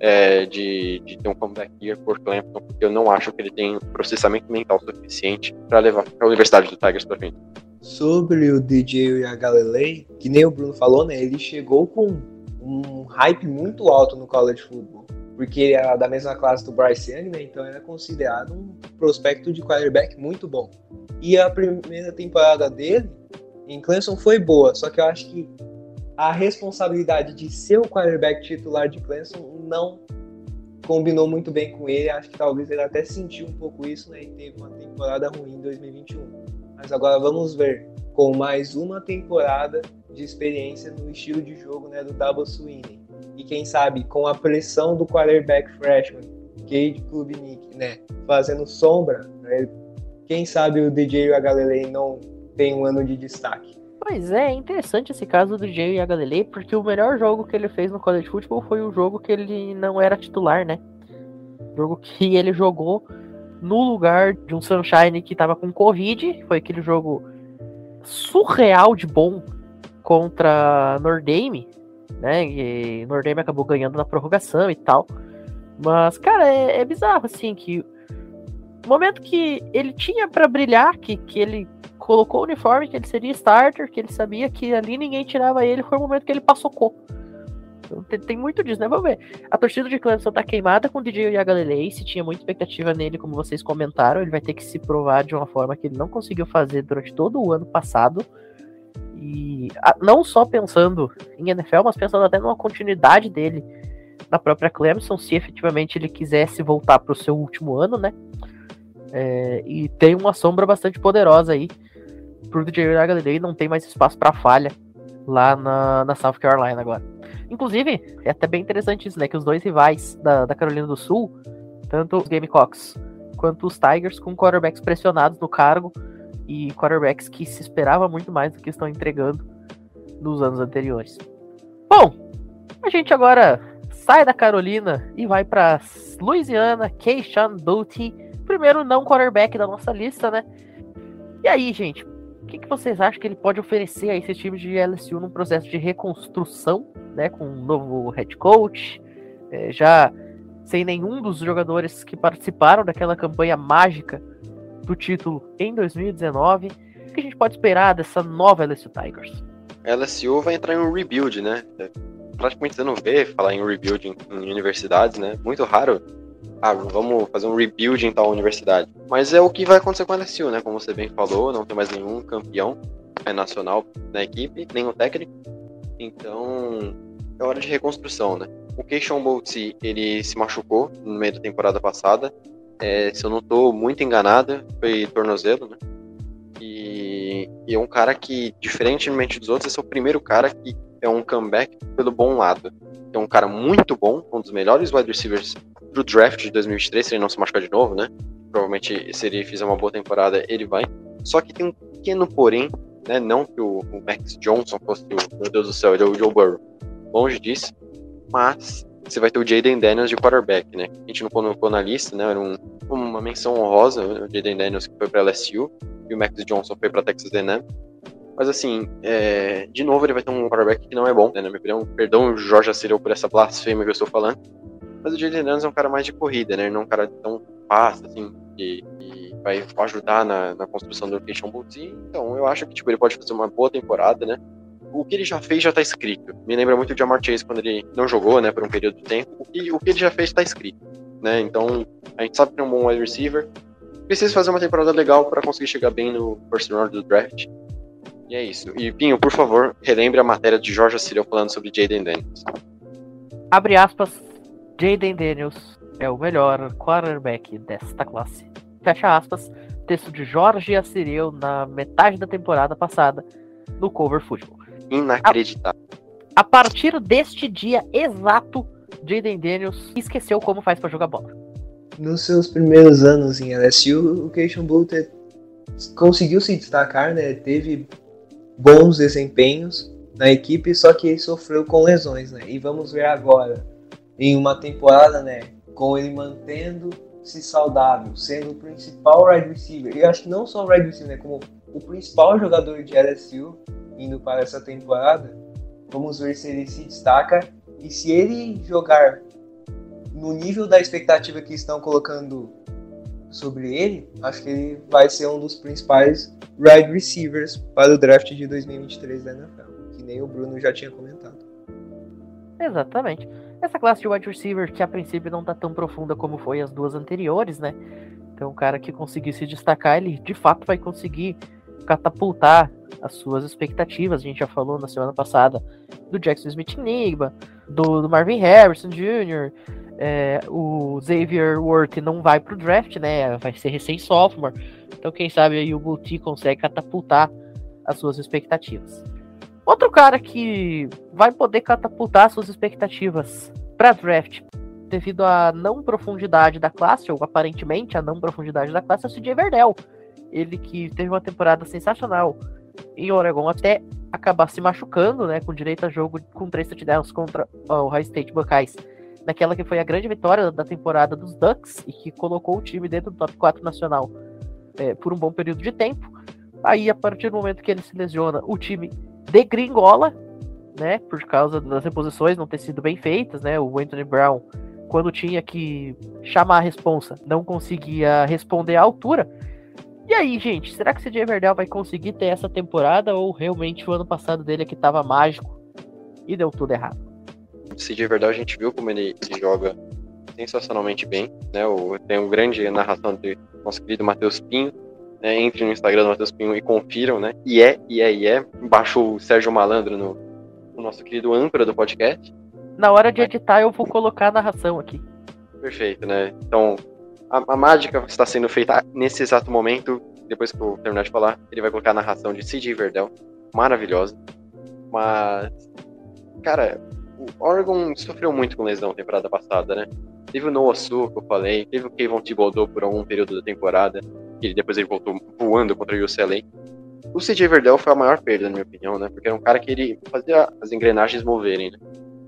é, de, de ter um comeback year por Clemson, porque eu não acho que ele tem processamento mental suficiente para levar a Universidade do Tigers para frente sobre o DJ e a Galilei, que nem o Bruno falou, né? Ele chegou com um hype muito alto no college football, porque ele era da mesma classe do Bryce Young, né? Então era considerado um prospecto de quarterback muito bom. E a primeira temporada dele em Clemson foi boa, só que eu acho que a responsabilidade de ser o quarterback titular de Clemson não combinou muito bem com ele. Acho que talvez ele até sentiu um pouco isso, né? E teve uma temporada ruim em 2021. Mas agora vamos ver com mais uma temporada de experiência no estilo de jogo né, do Double Sweeney. Quem sabe com a pressão do quarterback freshman, Cade Klubnik, né, fazendo sombra, né, quem sabe o DJ e a Galilei não tem um ano de destaque. Pois é, é interessante esse caso do DJ e a Galilei, porque o melhor jogo que ele fez no college football foi o jogo que ele não era titular, né? Jogo que ele jogou no lugar de um Sunshine que tava com Covid. Foi aquele jogo surreal de bom contra Nordame, né? E Nordame acabou ganhando na prorrogação e tal. Mas, cara, é, é bizarro, assim, que o momento que ele tinha para brilhar, que, que ele colocou o uniforme, que ele seria starter, que ele sabia que ali ninguém tirava ele, foi o momento que ele passou. Então, tem, tem, muito disso, né? Vamos ver. A torcida de Clemson tá queimada com o DJ Yagalelei. Se tinha muita expectativa nele, como vocês comentaram, ele vai ter que se provar de uma forma que ele não conseguiu fazer durante todo o ano passado. E não só pensando em NFL, mas pensando até numa continuidade dele na própria Clemson, se efetivamente ele quisesse voltar para o seu último ano, né? É, e tem uma sombra bastante poderosa aí pro DJ Yagalelei, não tem mais espaço para falha lá na, na South Carolina agora. Inclusive, é até bem interessante isso, né? Que os dois rivais da, da Carolina do Sul, tanto os Gamecocks quanto os Tigers, com quarterbacks pressionados no cargo e quarterbacks que se esperava muito mais do que estão entregando nos anos anteriores. Bom, a gente agora sai da Carolina e vai para Louisiana, Keishan Booty, primeiro não quarterback da nossa lista, né? E aí, gente, o que, que vocês acham que ele pode oferecer a esse time de LSU num processo de reconstrução, né? Com um novo head coach, é, já sem nenhum dos jogadores que participaram daquela campanha mágica do título em 2019. O que a gente pode esperar dessa nova LSU Tigers? LSU vai entrar em um rebuild, né? Praticamente você não vê falar em rebuild em, em universidades, né? Muito raro. Ah, vamos fazer um rebuild em tal universidade. Mas é o que vai acontecer com a LSU, né? Como você bem falou, não tem mais nenhum campeão é, nacional na equipe, nenhum técnico. Então, é hora de reconstrução, né? O Keishon Bolt, ele se machucou no meio da temporada passada. É, se eu não estou muito enganado, foi tornozelo, né? E, e, é um cara que, diferentemente dos outros, esse é o primeiro cara que é um comeback pelo bom lado. É um cara muito bom, um dos melhores wide receivers do draft de 2023, se ele não se machucar de novo, né? Provavelmente, se ele fizer uma boa temporada, ele vai. Só que tem um pequeno porém, né? Não que o, o Max Johnson fosse o, meu Deus do céu, ele é o Joe Burrow. Longe disso. Mas você vai ter o Jaden Daniels de quarterback, né? A gente não colocou na lista, né? Era um, uma menção honrosa, o Jaden Daniels que foi para LSU e o Max Johnson foi para Texas A&M. Mas assim, é, de novo ele vai ter um quarterback que não é bom, né? Na minha opinião, perdão Jorge Acireu por essa blasfêmia que eu estou falando. Mas o Jaden Daniels é um cara mais de corrida, né? Não é um cara tão fácil, assim, que, que vai ajudar na, na construção do Location Boots. Então, eu acho que tipo, ele pode fazer uma boa temporada, né? O que ele já fez já tá escrito. Me lembra muito de Jamar Chase quando ele não jogou, né, por um período de tempo. O que, o que ele já fez tá escrito, né? Então, a gente sabe que é um bom wide receiver. Precisa fazer uma temporada legal para conseguir chegar bem no first round do draft. E é isso. E Pinho, por favor, relembre a matéria de Jorge Cyril falando sobre Jaden Daniels. Abre aspas, Jaden Daniels é o melhor quarterback desta classe. Fecha aspas, texto de Jorge Assireu na metade da temporada passada no Cover Football. Inacreditável. A, a partir deste dia exato, Jaden Daniels esqueceu como faz para jogar bola. Nos seus primeiros anos em LSU, o Keishon Butler conseguiu se destacar, né? Teve bons desempenhos na equipe, só que ele sofreu com lesões, né? E vamos ver agora, em uma temporada, né? Com ele mantendo-se saudável, sendo o principal wide receiver. E acho que não só o wide receiver, né? Como o principal jogador de LSU, indo para essa temporada. Vamos ver se ele se destaca e se ele jogar no nível da expectativa que estão colocando sobre ele, acho que ele vai ser um dos principais wide receivers para o draft de 2023 da NFL, que nem o Bruno já tinha comentado. Exatamente. Essa classe de wide receiver que a princípio não está tão profunda como foi as duas anteriores, né? Então, o cara que conseguir se destacar, ele de fato vai conseguir catapultar as suas expectativas. A gente já falou na semana passada do Jackson Smith Enigma, do, do Marvin Harrison Jr., é, o Xavier Worth não vai pro draft, né? Vai ser recém-sophomore. Então, quem sabe aí o Multi consegue catapultar as suas expectativas. Outro cara que vai poder catapultar suas expectativas para draft devido à não profundidade da classe, ou aparentemente a não profundidade da classe, é o CJ Verdell. Ele que teve uma temporada sensacional em Oregon até acabar se machucando, né, com direito a jogo com três touchdowns contra o High State Buckeyes, naquela que foi a grande vitória da temporada dos Ducks e que colocou o time dentro do top 4 nacional é, por um bom período de tempo. Aí, a partir do momento que ele se lesiona, o time degringola, né, por causa das reposições não ter sido bem feitas, né, o Anthony Brown, quando tinha que chamar a responsa, não conseguia responder à altura, e aí, gente, será que o CJ Verdell vai conseguir ter essa temporada ou realmente o ano passado dele é que tava mágico e deu tudo errado? O CJ Verdell a gente viu como ele, joga sensacionalmente bem, né? O, tem uma grande narração de nosso querido Matheus Pinho, né? Entre no Instagram do Matheus Pinho e confiram, né? E é, e é, e é. Embaixo o Sérgio Malandro no, no nosso querido âncora do podcast. Na hora de editar eu vou colocar a narração aqui. Perfeito, né? Então, a, a, mágica está sendo feita nesse exato momento. Depois que eu terminar de falar, ele vai colocar a narração de C.J. Verdell, maravilhosa. Mas, cara, o Oregon sofreu muito com lesão temporada passada, né? Teve o Noah Su, que eu falei, teve o Kevin Thibodeau por algum período da temporada, e depois ele voltou voando contra o UCLA. O CJ Verdell foi a maior perda, na minha opinião, né? Porque era um cara que ele fazia as engrenagens moverem, né?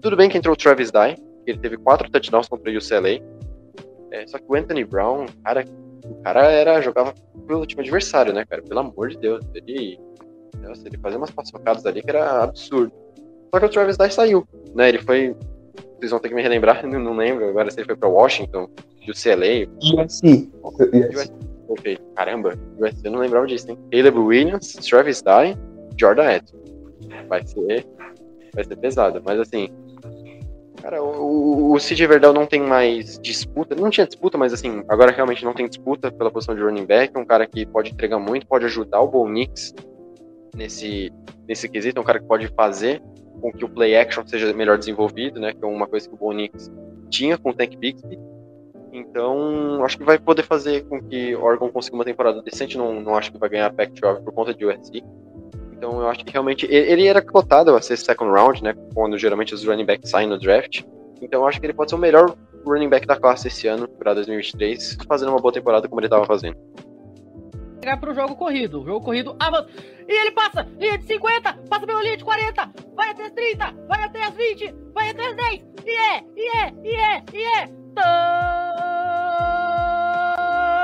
Tudo bem que entrou o Travis Dye, ele teve quatro touchdowns contra o UCLA. É, só que o Anthony Brown, cara, o cara era, jogava pelo time adversário, né, cara? Pelo amor de Deus. Ele, nossa, ele fazia umas paçocadas ali que era absurdo. Só que o Travis Dye saiu, né? Ele foi. Vocês vão ter que me relembrar, não lembro agora se ele foi pra Washington, UCLA. USC. USC. Perfeito. Caramba, USC eu não lembrava disso, hein? Caleb Williams, Travis Dye, Jordan Edson. Vai ser. Vai ser pesado, mas assim. Cara, o, o CJ não tem mais disputa. Não tinha disputa, mas assim, agora realmente não tem disputa pela posição de running back. É um cara que pode entregar muito, pode ajudar o Bo Nix nesse, nesse quesito. É um cara que pode fazer com que o play action seja melhor desenvolvido, né? Que é uma coisa que o Bo Nix tinha com o Tank Bixby. Então, acho que vai poder fazer com que Oregon consiga uma temporada decente. Não, não acho que vai ganhar a Pac-12 por conta de USC. Então eu acho que realmente ele era cotado a ser second round, né? Quando geralmente os running backs saem no draft. Então eu acho que ele pode ser o melhor running back da classe esse ano, para 2023, fazendo uma boa temporada como ele estava fazendo. Chegar pro jogo corrido. O jogo corrido avança. E ele passa! Linha de 50, passa pela linha de 40, vai até as 30, vai até as 20, vai até as 10. E é, e é, e é, e é.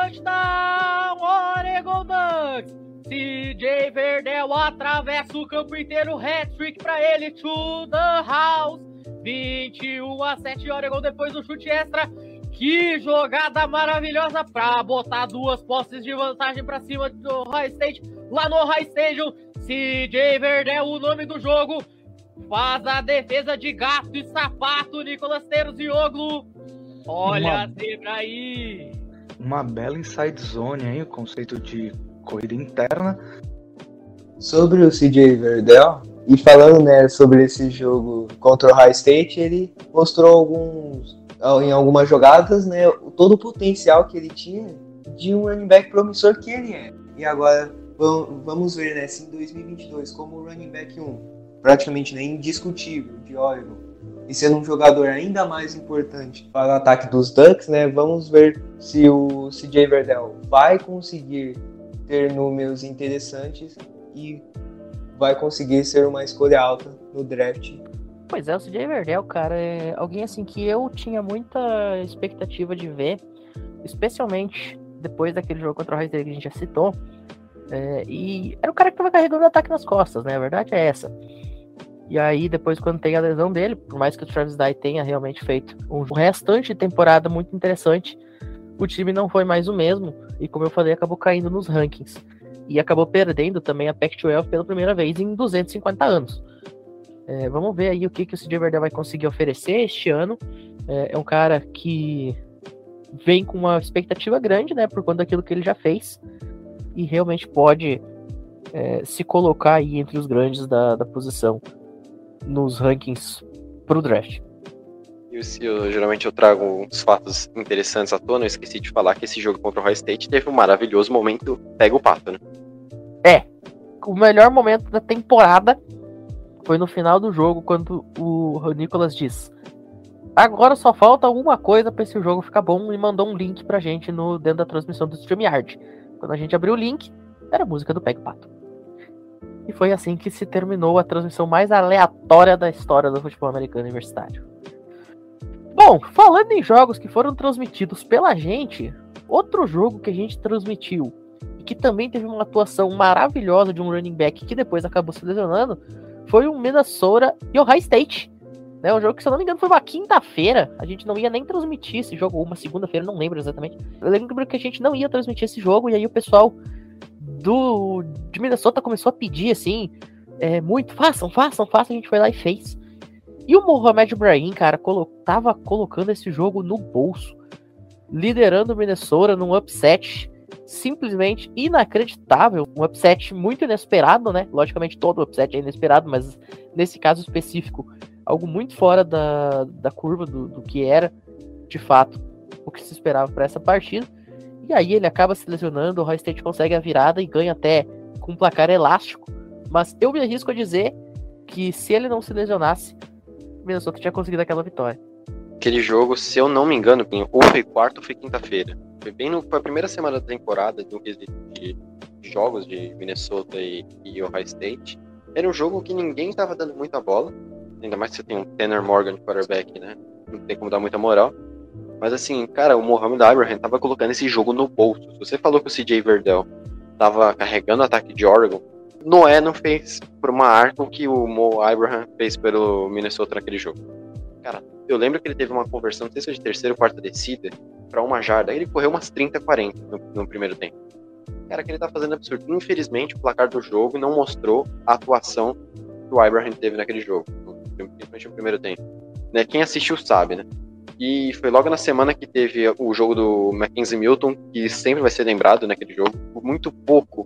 Touchdown Oregon Ducks! CJ Verdell atravessa o campo inteiro, hat-trick pra ele, to the house. 21 a 7 Oregon depois do chute extra. Que jogada maravilhosa pra botar duas posses de vantagem pra cima do High State. Lá no High Stadium, CJ Verdell, o nome do jogo. Faz a defesa de gato e sapato, Nicolas Teros e Oglu. Olha uma, a zebra aí. Uma bela inside zone aí, o conceito de corrida interna. Sobre o CJ Verdell, e falando né, sobre esse jogo contra o High State, ele mostrou alguns, em algumas jogadas né, todo o potencial que ele tinha de um running back promissor que ele é. E agora vamos ver né, se em 2022, como running back 1, praticamente né, indiscutível de Oregon, e sendo um jogador ainda mais importante para o ataque dos Ducks, né, vamos ver se o CJ Verdell vai conseguir ter números interessantes e vai conseguir ser uma escolha alta no draft. Pois é, o CJ Verdell, cara, é alguém assim que eu tinha muita expectativa de ver, especialmente depois daquele jogo contra o High que a gente já citou. É, e era o cara que tava carregando o ataque nas costas, né? A verdade é essa. E aí, depois, quando tem a lesão dele, por mais que o Travis Dye tenha realmente feito um restante de temporada muito interessante, o time não foi mais o mesmo. E como eu falei, acabou caindo nos rankings. E acabou perdendo também a Pac-12 pela primeira vez em 250 anos. É, vamos ver aí o que, que o CJ Verdell vai conseguir oferecer este ano. É, é, um cara que vem com uma expectativa grande, né? Por conta daquilo que ele já fez. E realmente pode é, se colocar aí entre os grandes da, da posição nos rankings pro draft. Eu, geralmente eu trago uns fatos interessantes à tona. Eu esqueci de falar que esse jogo contra o High State teve um maravilhoso momento pega o pato, né? É. O melhor momento da temporada foi no final do jogo, quando o Nicolas diz: Agora só falta uma coisa para esse jogo ficar bom e mandou um link pra gente no, dentro da transmissão do StreamYard. Quando a gente abriu o link, era a música do Pega o Pato. E foi assim que se terminou a transmissão mais aleatória da história do futebol americano universitário. Bom, falando em jogos que foram transmitidos pela gente, outro jogo que a gente transmitiu e que também teve uma atuação maravilhosa de um running back que depois acabou se lesionando foi o Minnesota e o High State. Né, um jogo que, se eu não me engano, foi uma quinta-feira. A gente não ia nem transmitir esse jogo, ou uma segunda-feira, não lembro exatamente. Eu lembro que a gente não ia transmitir esse jogo, e aí o pessoal do de Minnesota começou a pedir assim, é, muito, façam, façam, façam. A gente foi lá e fez. E o Mohamed Ibrahim, cara, colo tava colocando esse jogo no bolso, liderando o Minnesota num upset simplesmente inacreditável, um upset muito inesperado, né? Logicamente todo upset é inesperado, mas nesse caso específico, algo muito fora da, da curva do, do que era, de fato, o que se esperava para essa partida. E aí ele acaba se lesionando, o High State consegue a virada e ganha até com um placar elástico. Mas eu me arrisco a dizer que se ele não se lesionasse, Minnesota tinha conseguido aquela vitória. Aquele jogo, se eu não me engano, ou foi quarta ou foi quinta-feira. Foi bem no, foi a primeira semana da temporada quesito de jogos de Minnesota e, e Ohio State. Era um jogo que ninguém estava dando muita bola. Ainda mais que você tem um Tanner Morgan quarterback, né? Não tem como dar muita moral. Mas assim, cara, o Mohamed Abraham tava colocando esse jogo no bolso. Se você falou que o CJ Verdell tava carregando o ataque de Oregon, Noé não fez por uma arca o que o Mo Abraham fez pelo Minnesota naquele jogo. Cara, eu lembro que ele teve uma conversão, não sei se foi de terceira ou quarta descida, para uma jarda. Ele correu umas 30, 40 no, no primeiro tempo. Cara, que ele tá fazendo absurdo. Infelizmente, o placar do jogo não mostrou a atuação que o Abraham teve naquele jogo, principalmente no primeiro tempo. Né? Quem assistiu sabe, né? E foi logo na semana que teve o jogo do Mackenzie Milton, que sempre vai ser lembrado naquele jogo. Por muito pouco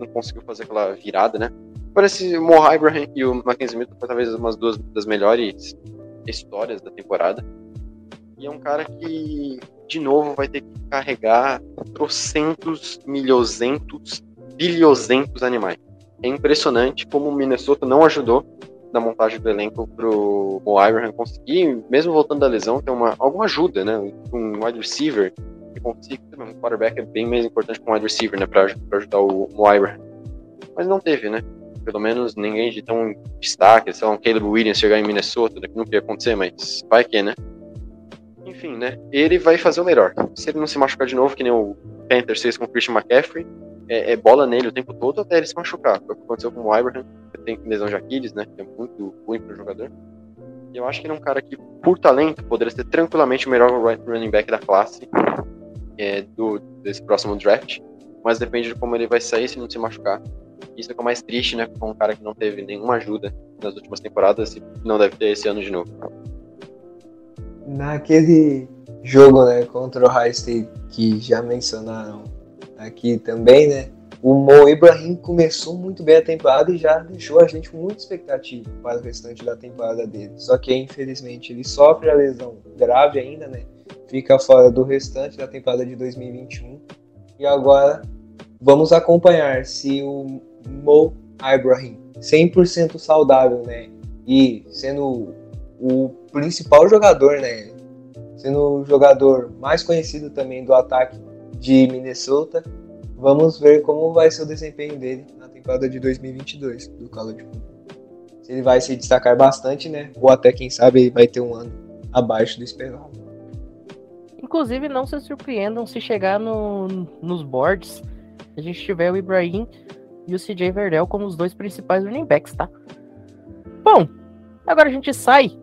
não conseguiu fazer aquela virada, né? Parece o Mo Abraham e o Mackenzie Milton foi talvez umas duas das melhores histórias da temporada. E é um cara que, de novo, vai ter que carregar trocentos, milhozentos, bilhozentos animais. É impressionante como o Minnesota não ajudou na montagem do elenco pro Mo Abraham conseguir, mesmo voltando da lesão, ter uma, alguma ajuda, né? Um wide receiver que consiga. Um quarterback é bem mais importante que um wide receiver, né? Pra, pra ajudar o Abraham. Mas não teve, né? Pelo menos ninguém de tão destaque, sei lá, um Caleb Williams chegar em Minnesota, né, que nunca ia acontecer, mas vai que, né? Enfim, né? Ele vai fazer o melhor. Se ele não se machucar de novo, que nem o Panthers fez com o Christian McCaffrey, é, é, bola nele o tempo todo até ele se machucar. Foi o que aconteceu com o Abraham, que tem lesão de Aquiles, né? Que é muito ruim para o jogador. E eu acho que ele é um cara que, por talento, poderia ser tranquilamente o melhor running back da classe é, do, desse próximo draft. Mas depende de como ele vai sair se não se machucar. Isso é o mais triste, né? Com um cara que não teve nenhuma ajuda nas últimas temporadas e não deve ter esse ano de novo. Naquele jogo, né, contra o High State que já mencionaram aqui também, né? O Mo Ibrahim começou muito bem a temporada e já deixou a gente com muita expectativa para o restante da temporada dele. Só que infelizmente ele sofre a lesão grave ainda, né? Fica fora do restante da temporada de 2021. E agora vamos acompanhar se o Mo Ibrahim, 100% saudável, né? E sendo o principal jogador, né? Sendo o jogador mais conhecido também do ataque de Minnesota. Vamos ver como vai ser o desempenho dele na temporada de 2022 do college. Se ele vai se destacar bastante, né? Ou até quem sabe ele vai ter um ano abaixo do esperado. Inclusive, não se surpreendam se chegar no, nos boards a gente tiver o Ibrahim e o CJ Verdell como os dois principais running backs, tá? Bom, agora a gente sai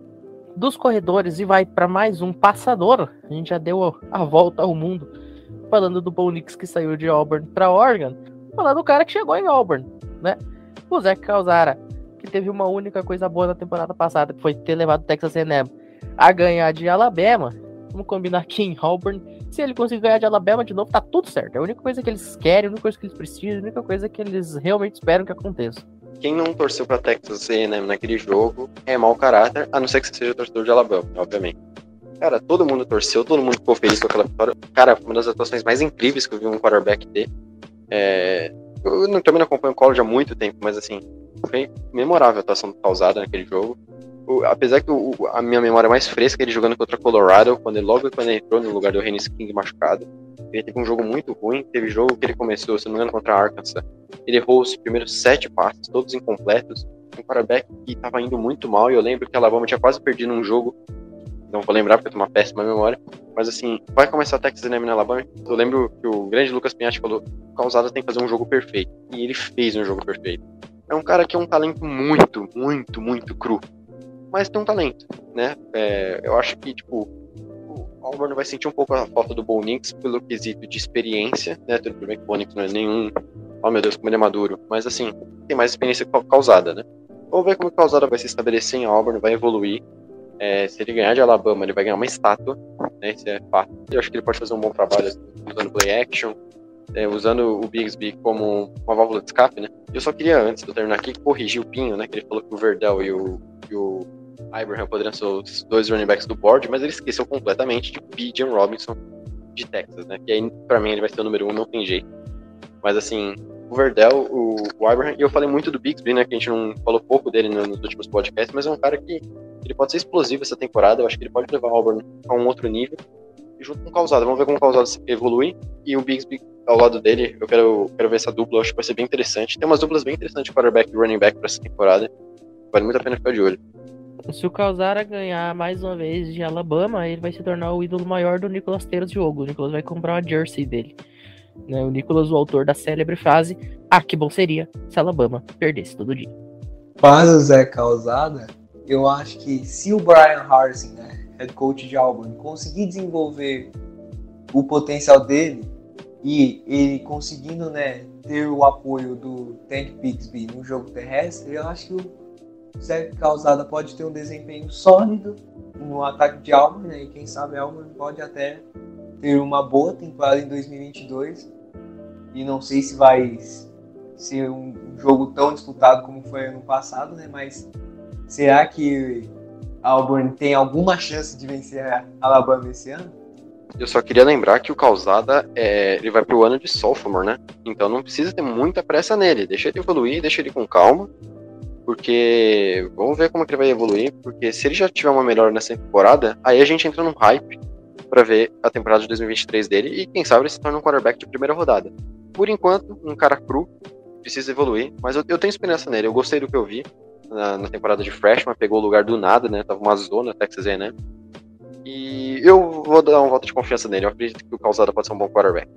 dos corredores e vai para mais um passador. A gente já deu a volta ao mundo falando do Bo Nix que saiu de Auburn para Oregon, falando do cara que chegou em Auburn, né? O Zach Calzara, que teve uma única coisa boa na temporada passada, que foi ter levado o Texas A&M a ganhar de Alabama. Vamos combinar aqui em Auburn. Se ele conseguir ganhar de Alabama de novo, tá tudo certo. É a única coisa que eles querem, a única coisa que eles precisam, a única coisa que eles realmente esperam que aconteça. Quem não torceu pra Texas A&M naquele jogo é mau caráter, a não ser que você seja torcedor de Alabama, obviamente. Cara, todo mundo torceu, todo mundo ficou feliz com aquela vitória. Cara, uma das atuações mais incríveis que eu vi um quarterback ter. É... Eu não, também não acompanho o college há muito tempo, mas assim, foi memorável a atuação causada naquele jogo. O, apesar que o, a minha memória mais fresca é ele jogando contra Colorado, quando ele, logo quando ele entrou no lugar do Rennis King machucado. Ele teve um jogo muito ruim, teve jogo que ele começou, se não me engano, contra a Arkansas. Ele errou os primeiros sete passes, todos incompletos. Um quarterback que estava indo muito mal, e eu lembro que a Alabama tinha quase perdido um jogo não vou lembrar porque eu tenho uma péssima memória, mas assim, vai começar Texas A&M na Alabama, eu lembro que o grande Lucas Pinhatti falou, o Calzada tem que fazer um jogo perfeito, e ele fez um jogo perfeito. É um cara que é um talento muito, muito, muito cru, mas tem um talento, né? É, eu acho que, tipo, o Auburn vai sentir um pouco a falta do Bo Nix pelo quesito de experiência, né? Tudo bem que o Bo Nix não é nenhum, oh meu Deus, como ele é maduro, mas assim, tem mais experiência causada, né? Vamos ver como a causada vai se estabelecer em Auburn, vai evoluir, é, se ele ganhar de Alabama, ele vai ganhar uma estátua, né? Isso é fato. Eu acho que ele pode fazer um bom trabalho assim, usando play action, é, usando o Bigsby como uma válvula de escape, né? Eu só queria, antes de eu terminar aqui, corrigir o Pinho, né? Que ele falou que o Verdell e o, e o Abraham poderiam ser os dois running backs do board, mas ele esqueceu completamente de Bijan Robinson de Texas, né? Que aí, pra mim, ele vai ser o número um, não tem jeito. Mas assim, o Verdell, o, o Abraham, e eu falei muito do Bixby, né, que a gente não falou pouco dele nos últimos podcasts, mas é um cara que ele pode ser explosivo essa temporada, eu acho que ele pode levar o Auburn a um outro nível, e junto com o Causado, vamos ver como o Causado evolui, e o Bixby ao lado dele, eu quero, quero ver essa dupla, acho que vai ser bem interessante. Tem umas duplas bem interessantes de quarterback e running back para essa temporada, vale muito a pena ficar de olho. Se o Calzara ganhar mais uma vez de Alabama, ele vai se tornar o ídolo maior do Nicolas ter de jogo. O Nicolas vai comprar uma jersey dele. Né? O Nicolas, o autor da célebre frase: Ah, que bom seria se Alabama perdesse todo dia. Para o Zé eu acho que se o Brian Harsin, né, head coach de Auburn, conseguir desenvolver o potencial dele e ele conseguindo né, ter o apoio do Tank Bixby no jogo terrestre, eu acho que o Zé Calzada pode ter um desempenho sólido no ataque de Alma, né? E quem sabe Alma pode até ter uma boa temporada em 2022. E não sei se vai ser um jogo tão disputado como foi ano passado, né? Mas será que Auburn tem alguma chance de vencer a Alabama esse ano? Eu só queria lembrar que o Causada é, ele vai pro ano de sophomore, né? Então não precisa ter muita pressa nele. Deixa ele evoluir, deixa ele com calma. Porque vamos ver como que ele vai evoluir. Porque se ele já tiver uma melhora nessa temporada, aí a gente entra num hype para ver a temporada de 2023 dele e quem sabe ele se torna um quarterback de primeira rodada. Por enquanto, um cara cru, precisa evoluir, mas eu, eu tenho esperança nele. Eu gostei do que eu vi na, na, temporada de freshman, pegou o lugar do nada, né? Tava uma zona Texas A&M. E eu vou dar um voto de confiança nele. Eu acredito que o Calzada pode ser um bom quarterback.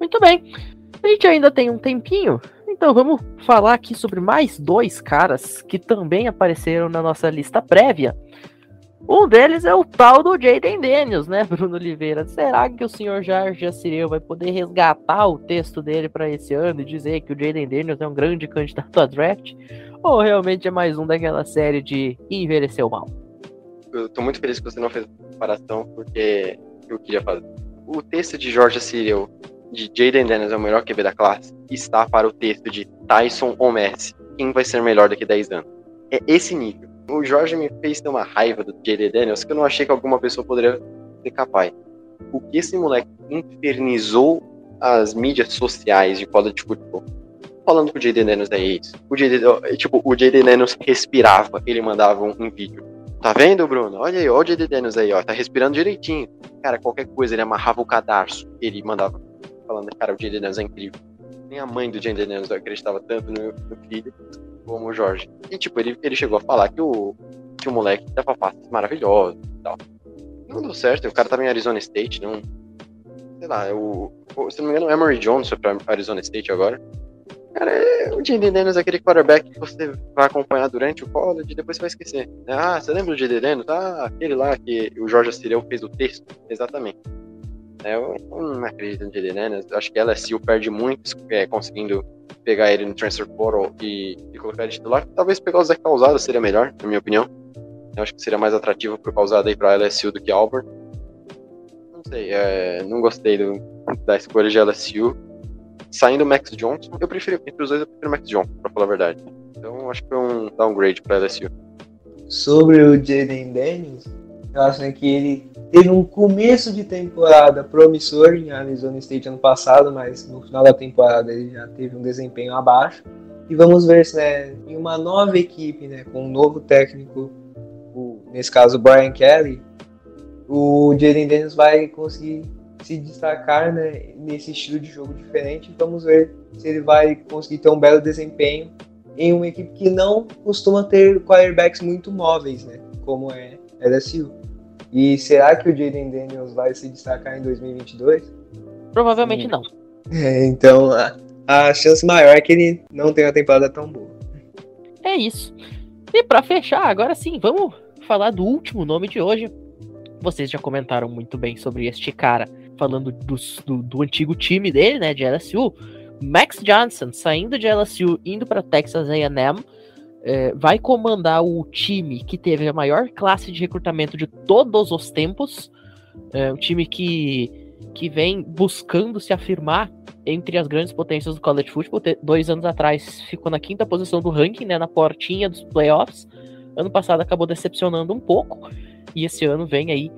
Muito bem. A gente ainda tem um tempinho então vamos falar aqui sobre mais dois caras que também apareceram na nossa lista prévia. Um deles é o tal do Jaden Daniels, né, Bruno Oliveira? Será que o senhor Jorge Assireu vai poder resgatar o texto dele para esse ano e dizer que o Jaden Daniels é um grande candidato a draft? Ou realmente é mais um daquela série de envelheceu mal? Eu tô muito feliz que você não fez comparação, porque eu queria fazer. O texto de Jorge Assireu de Jaden Daniels é o melhor QB da classe está para o texto de Tyson ou Messi. Quem vai ser melhor daqui a 10 anos? É esse nível. O Jorge me fez ter uma raiva do Jaden Daniels que eu não achei que alguma pessoa poderia ser capaz. O que esse moleque infernizou as mídias sociais de college football falando que o Jaden Daniels é isso. O Jaden, tipo, o Jaden Daniels respirava, ele mandava um, um, vídeo. Tá vendo, Bruno? Olha aí, olha o Jaden Daniels aí, ó, tá respirando direitinho. Cara, qualquer coisa, ele amarrava o cadarço, ele mandava falando, cara, o Daniels é incrível. Nem a mãe do Jaden Daniels acreditava tanto no, no, filho como o Jorge. E, tipo, ele, ele chegou a falar que o, que o moleque dava passes maravilhosos e tal. Não deu certo, o cara tava em Arizona State, não. Sei lá, o, se não me engano, o Emory Jones foi pra Arizona State agora. Cara, é, o Jaden Daniels é aquele quarterback que você vai acompanhar durante o college e depois você vai esquecer. Ah, você lembra do Jaden Daniels? Ah, aquele lá que o Jorge Assireu fez o texto. Exatamente. É, eu não acredito no JD Daniels. Acho que a LSU perde muito é, conseguindo pegar ele no transfer portal e, e colocar ele titular. Talvez pegar o Zé Causado seria melhor, na minha opinião. Eu acho que seria mais atrativo pro Causado aí pra LSU do que Auburn. Não sei, é, não gostei do, da escolha de LSU. Saindo o Max Johnson, eu prefiro, entre os dois, eu prefiro o Max Johnson, pra falar a verdade. Então acho que foi um downgrade pra LSU. Sobre o Jaden Daniels, eu acho né, que ele teve um começo de temporada promissor em Arizona State ano passado, mas no final da temporada ele já teve um desempenho abaixo. E vamos ver se né, em uma nova equipe, né, com um novo técnico, o, nesse caso o Brian Kelly, o Jaden Daniels vai conseguir se destacar né, nesse estilo de jogo diferente. Vamos ver se ele vai conseguir ter um belo desempenho em uma equipe que não costuma ter quarterbacks muito móveis, né, como é LSU. E será que o Jaden Daniels vai se destacar em 2022? Provavelmente Sim. não. É, então a, a chance maior é que ele não tenha uma temporada tão boa. É isso. E para fechar, agora sim, vamos falar do último nome de hoje. Vocês já comentaram muito bem sobre este cara, falando do, do, do antigo time dele, né, de LSU. Max Johnson saindo de LSU, indo para Texas A&M é, vai comandar o time que teve a maior classe de recrutamento de todos os tempos. É, um time que, que vem buscando se afirmar entre as grandes potências do college football. Dois anos atrás ficou na quinta posição do ranking, né, na portinha dos playoffs. Ano passado acabou decepcionando um pouco. E esse ano vem aí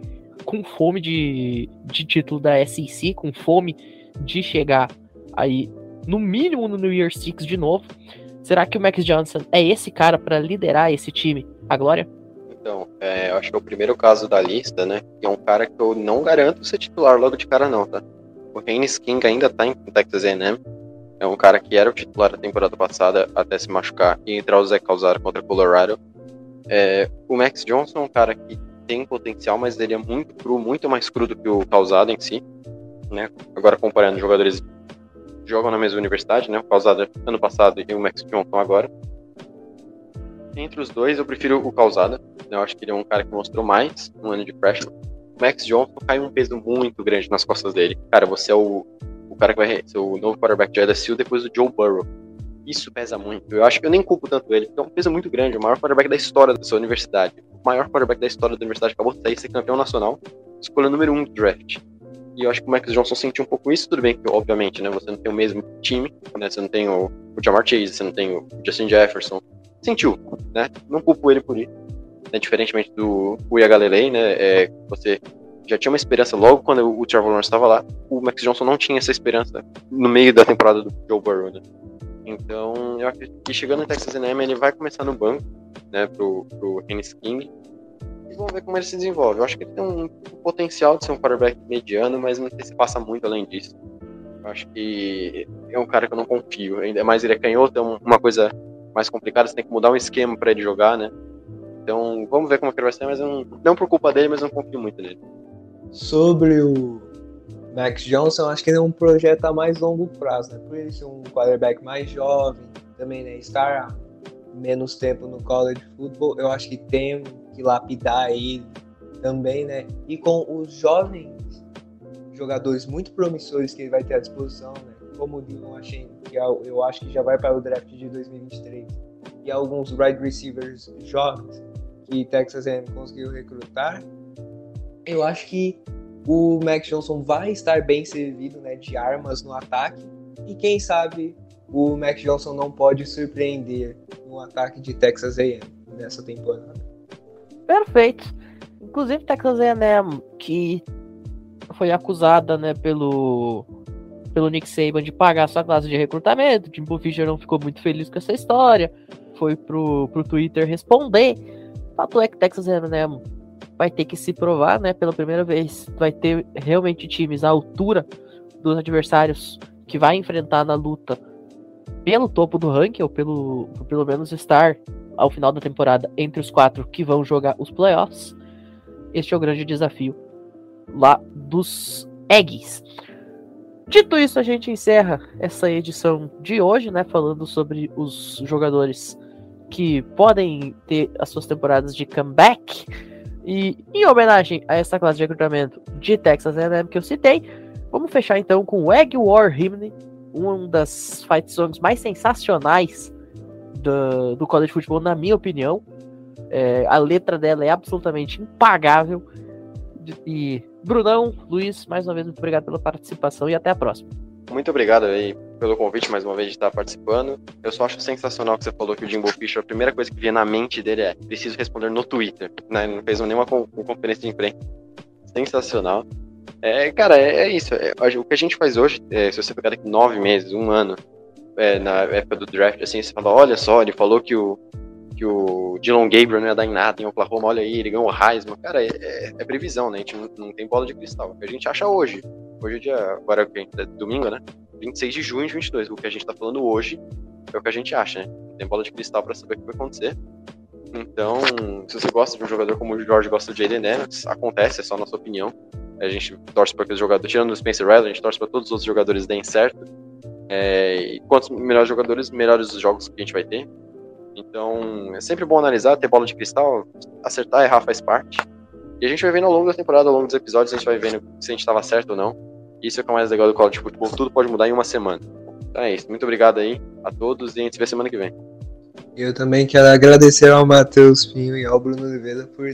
com fome de, de título da SEC, com fome de chegar aí no mínimo no New Year Six de novo. Será que o Max Johnson é esse cara para liderar esse time, a glória? Então, é, eu acho que é o primeiro caso da lista, né? É um cara que eu não garanto ser titular logo de cara, não, tá? O Haynes King ainda tá em Texas A&M. É um cara que era o titular da temporada passada até se machucar e entrar o Zé Calzar contra Colorado. É, o Max Johnson é um cara que tem potencial, mas ele é muito cru, muito mais cru do que o Calzado em si. Né? Agora comparando jogadores jogam na mesma universidade, né? O Calzada ano passado e o Max Johnson agora. Entre os dois, eu prefiro o Calzada. Eu acho que ele é um cara que mostrou mais no ano de freshman. O Max Johnson caiu um peso muito grande nas costas dele. Cara, você é o, o cara que vai ser o novo quarterback de LSU depois do Joe Burrow. Isso pesa muito. Eu acho que eu nem culpo tanto ele, é um peso muito grande. O maior quarterback da história da sua universidade. O maior quarterback da história da universidade acabou de sair, ser campeão nacional. Escolha número um do draft. E eu acho que o Max Johnson sentiu um pouco isso. Tudo bem que, obviamente, né, você não tem o mesmo time, né, você não tem o, o Jamar Chase, você não tem o Justin Jefferson. Sentiu, né? Não culpo ele por isso. Né, diferentemente do Uia Galilei, né, é, você já tinha uma esperança logo quando o Trevor Lawrence estava lá. O Max Johnson não tinha essa esperança no meio da temporada do Joe Burrow, né? Então, eu acho que chegando no Texas A&M, ele vai começar no banco, né, pro, pro Hennis King. Vamos ver como ele se desenvolve. Eu acho que ele tem um, potencial de ser um quarterback mediano, mas não sei se passa muito além disso. Eu acho que é um cara que eu não confio. Ainda mais ele é canhoto, é uma coisa mais complicada, você tem que mudar um esquema para ele jogar, né? Então, vamos ver como que ele vai ser, mas não, não por culpa dele, mas não confio muito nele. Sobre o Max Johnson, acho que ele é um projeto a mais longo prazo, né? Por ser um quarterback mais jovem, também, né? Estar menos tempo no college football, eu acho que tem que lapidar ele também, né? E com os jovens jogadores muito promissores que ele vai ter à disposição, né? Como o Dylan achei, que é eu acho que já vai para o draft de 2023, e alguns wide receivers jovens que Texas A&M conseguiu recrutar, eu acho que o Max Johnson vai estar bem servido né, de armas no ataque. E quem sabe o Max Johnson não pode surpreender no ataque de Texas A&M nessa temporada. Perfeito. Inclusive Texas A&M que foi acusada né, pelo pelo Nick Saban de pagar sua classe de recrutamento. Jimbo Fisher não ficou muito feliz com essa história. Foi pro, pro Twitter responder. Fato é que Texas A&M vai ter que se provar, né, pela primeira vez. Vai ter realmente times à altura dos adversários que vai enfrentar na luta pelo topo do ranking, ou pelo, pelo menos estar ao final da temporada entre os quatro que vão jogar os playoffs. Este é o grande desafio lá dos Eggs. Dito isso, a gente encerra essa edição de hoje, né? Falando sobre os jogadores que podem ter as suas temporadas de comeback. E em homenagem a essa classe de recrutamento de Texas A&M que eu citei, vamos fechar então com o Egg War Hymn, uma das fight songs mais sensacionais do, do college football, na minha opinião. É, a letra dela é absolutamente impagável. E Brunão, Luiz, mais uma vez, muito obrigado pela participação e até a próxima. Muito obrigado aí pelo convite mais uma vez de estar participando. Eu só acho sensacional que você falou que o Jimbo Fisher, a primeira coisa que vinha na mente dele é preciso responder no Twitter. Né? Não fez nenhuma conferência de imprensa. Sensacional. É, cara, é, é isso. É, o que a gente faz hoje, é, se você pegar daqui nove meses, um ano, é, na época do draft, assim, você fala, olha só, ele falou que o, que o Dylan Gabriel não ia dar em nada em Oklahoma, olha aí, ele ganhou o Heisman. Cara, é, é, é previsão, né? A gente não, não, tem bola de cristal. O que a gente acha hoje. Hoje é dia, agora é domingo, né? 26 de junho de 22. O que a gente tá falando hoje é o que a gente acha, né? Não tem bola de cristal para saber o que vai acontecer. Então, se você gosta de um jogador como o George gosta de Jaden Daniels, acontece, é só a nossa opinião. A gente torce para que os jogadores, tirando o Spencer Rattler, a gente torce para todos os outros jogadores deem certo. É, quantos melhores jogadores, melhores os jogos que a gente vai ter. Então, é sempre bom analisar, ter bola de cristal, acertar, errar faz parte. E a gente vai vendo ao longo da temporada, ao longo dos episódios, a gente vai vendo se a gente estava certo ou não. Isso é o que é mais legal do college football, tudo pode mudar em uma semana. Então é isso, muito obrigado aí a todos e a gente se vê semana que vem. Eu também quero agradecer ao Matheus Pinho e ao Bruno Oliveira por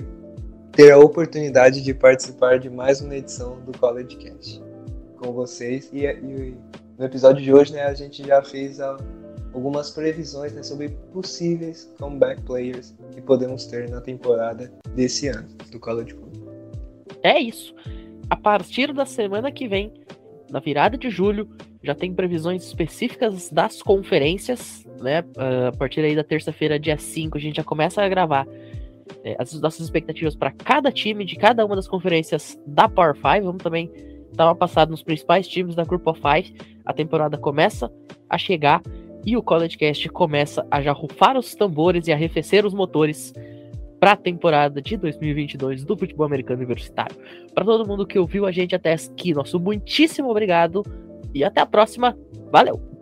ter a oportunidade de participar de mais uma edição do College Cast com vocês. E, e no episódio de hoje, né, a gente já fez a, algumas previsões né, sobre possíveis comeback players que podemos ter na temporada desse ano do College Football. É isso. A partir da semana que vem, na virada de julho, já tem previsões específicas das conferências, né? Uh, a partir aí da terça-feira, dia 5, a gente já começa a gravar é, as nossas expectativas para cada time de cada uma das conferências da Power 5. Vamos também dar uma passada nos principais times da Group of Five. A temporada começa a chegar e o College Cast começa a já rufar os tambores e arrefecer os motores para a temporada de 2022 do futebol americano universitário. Para todo mundo que ouviu a gente até aqui, nosso muitíssimo obrigado e até a próxima. Valeu!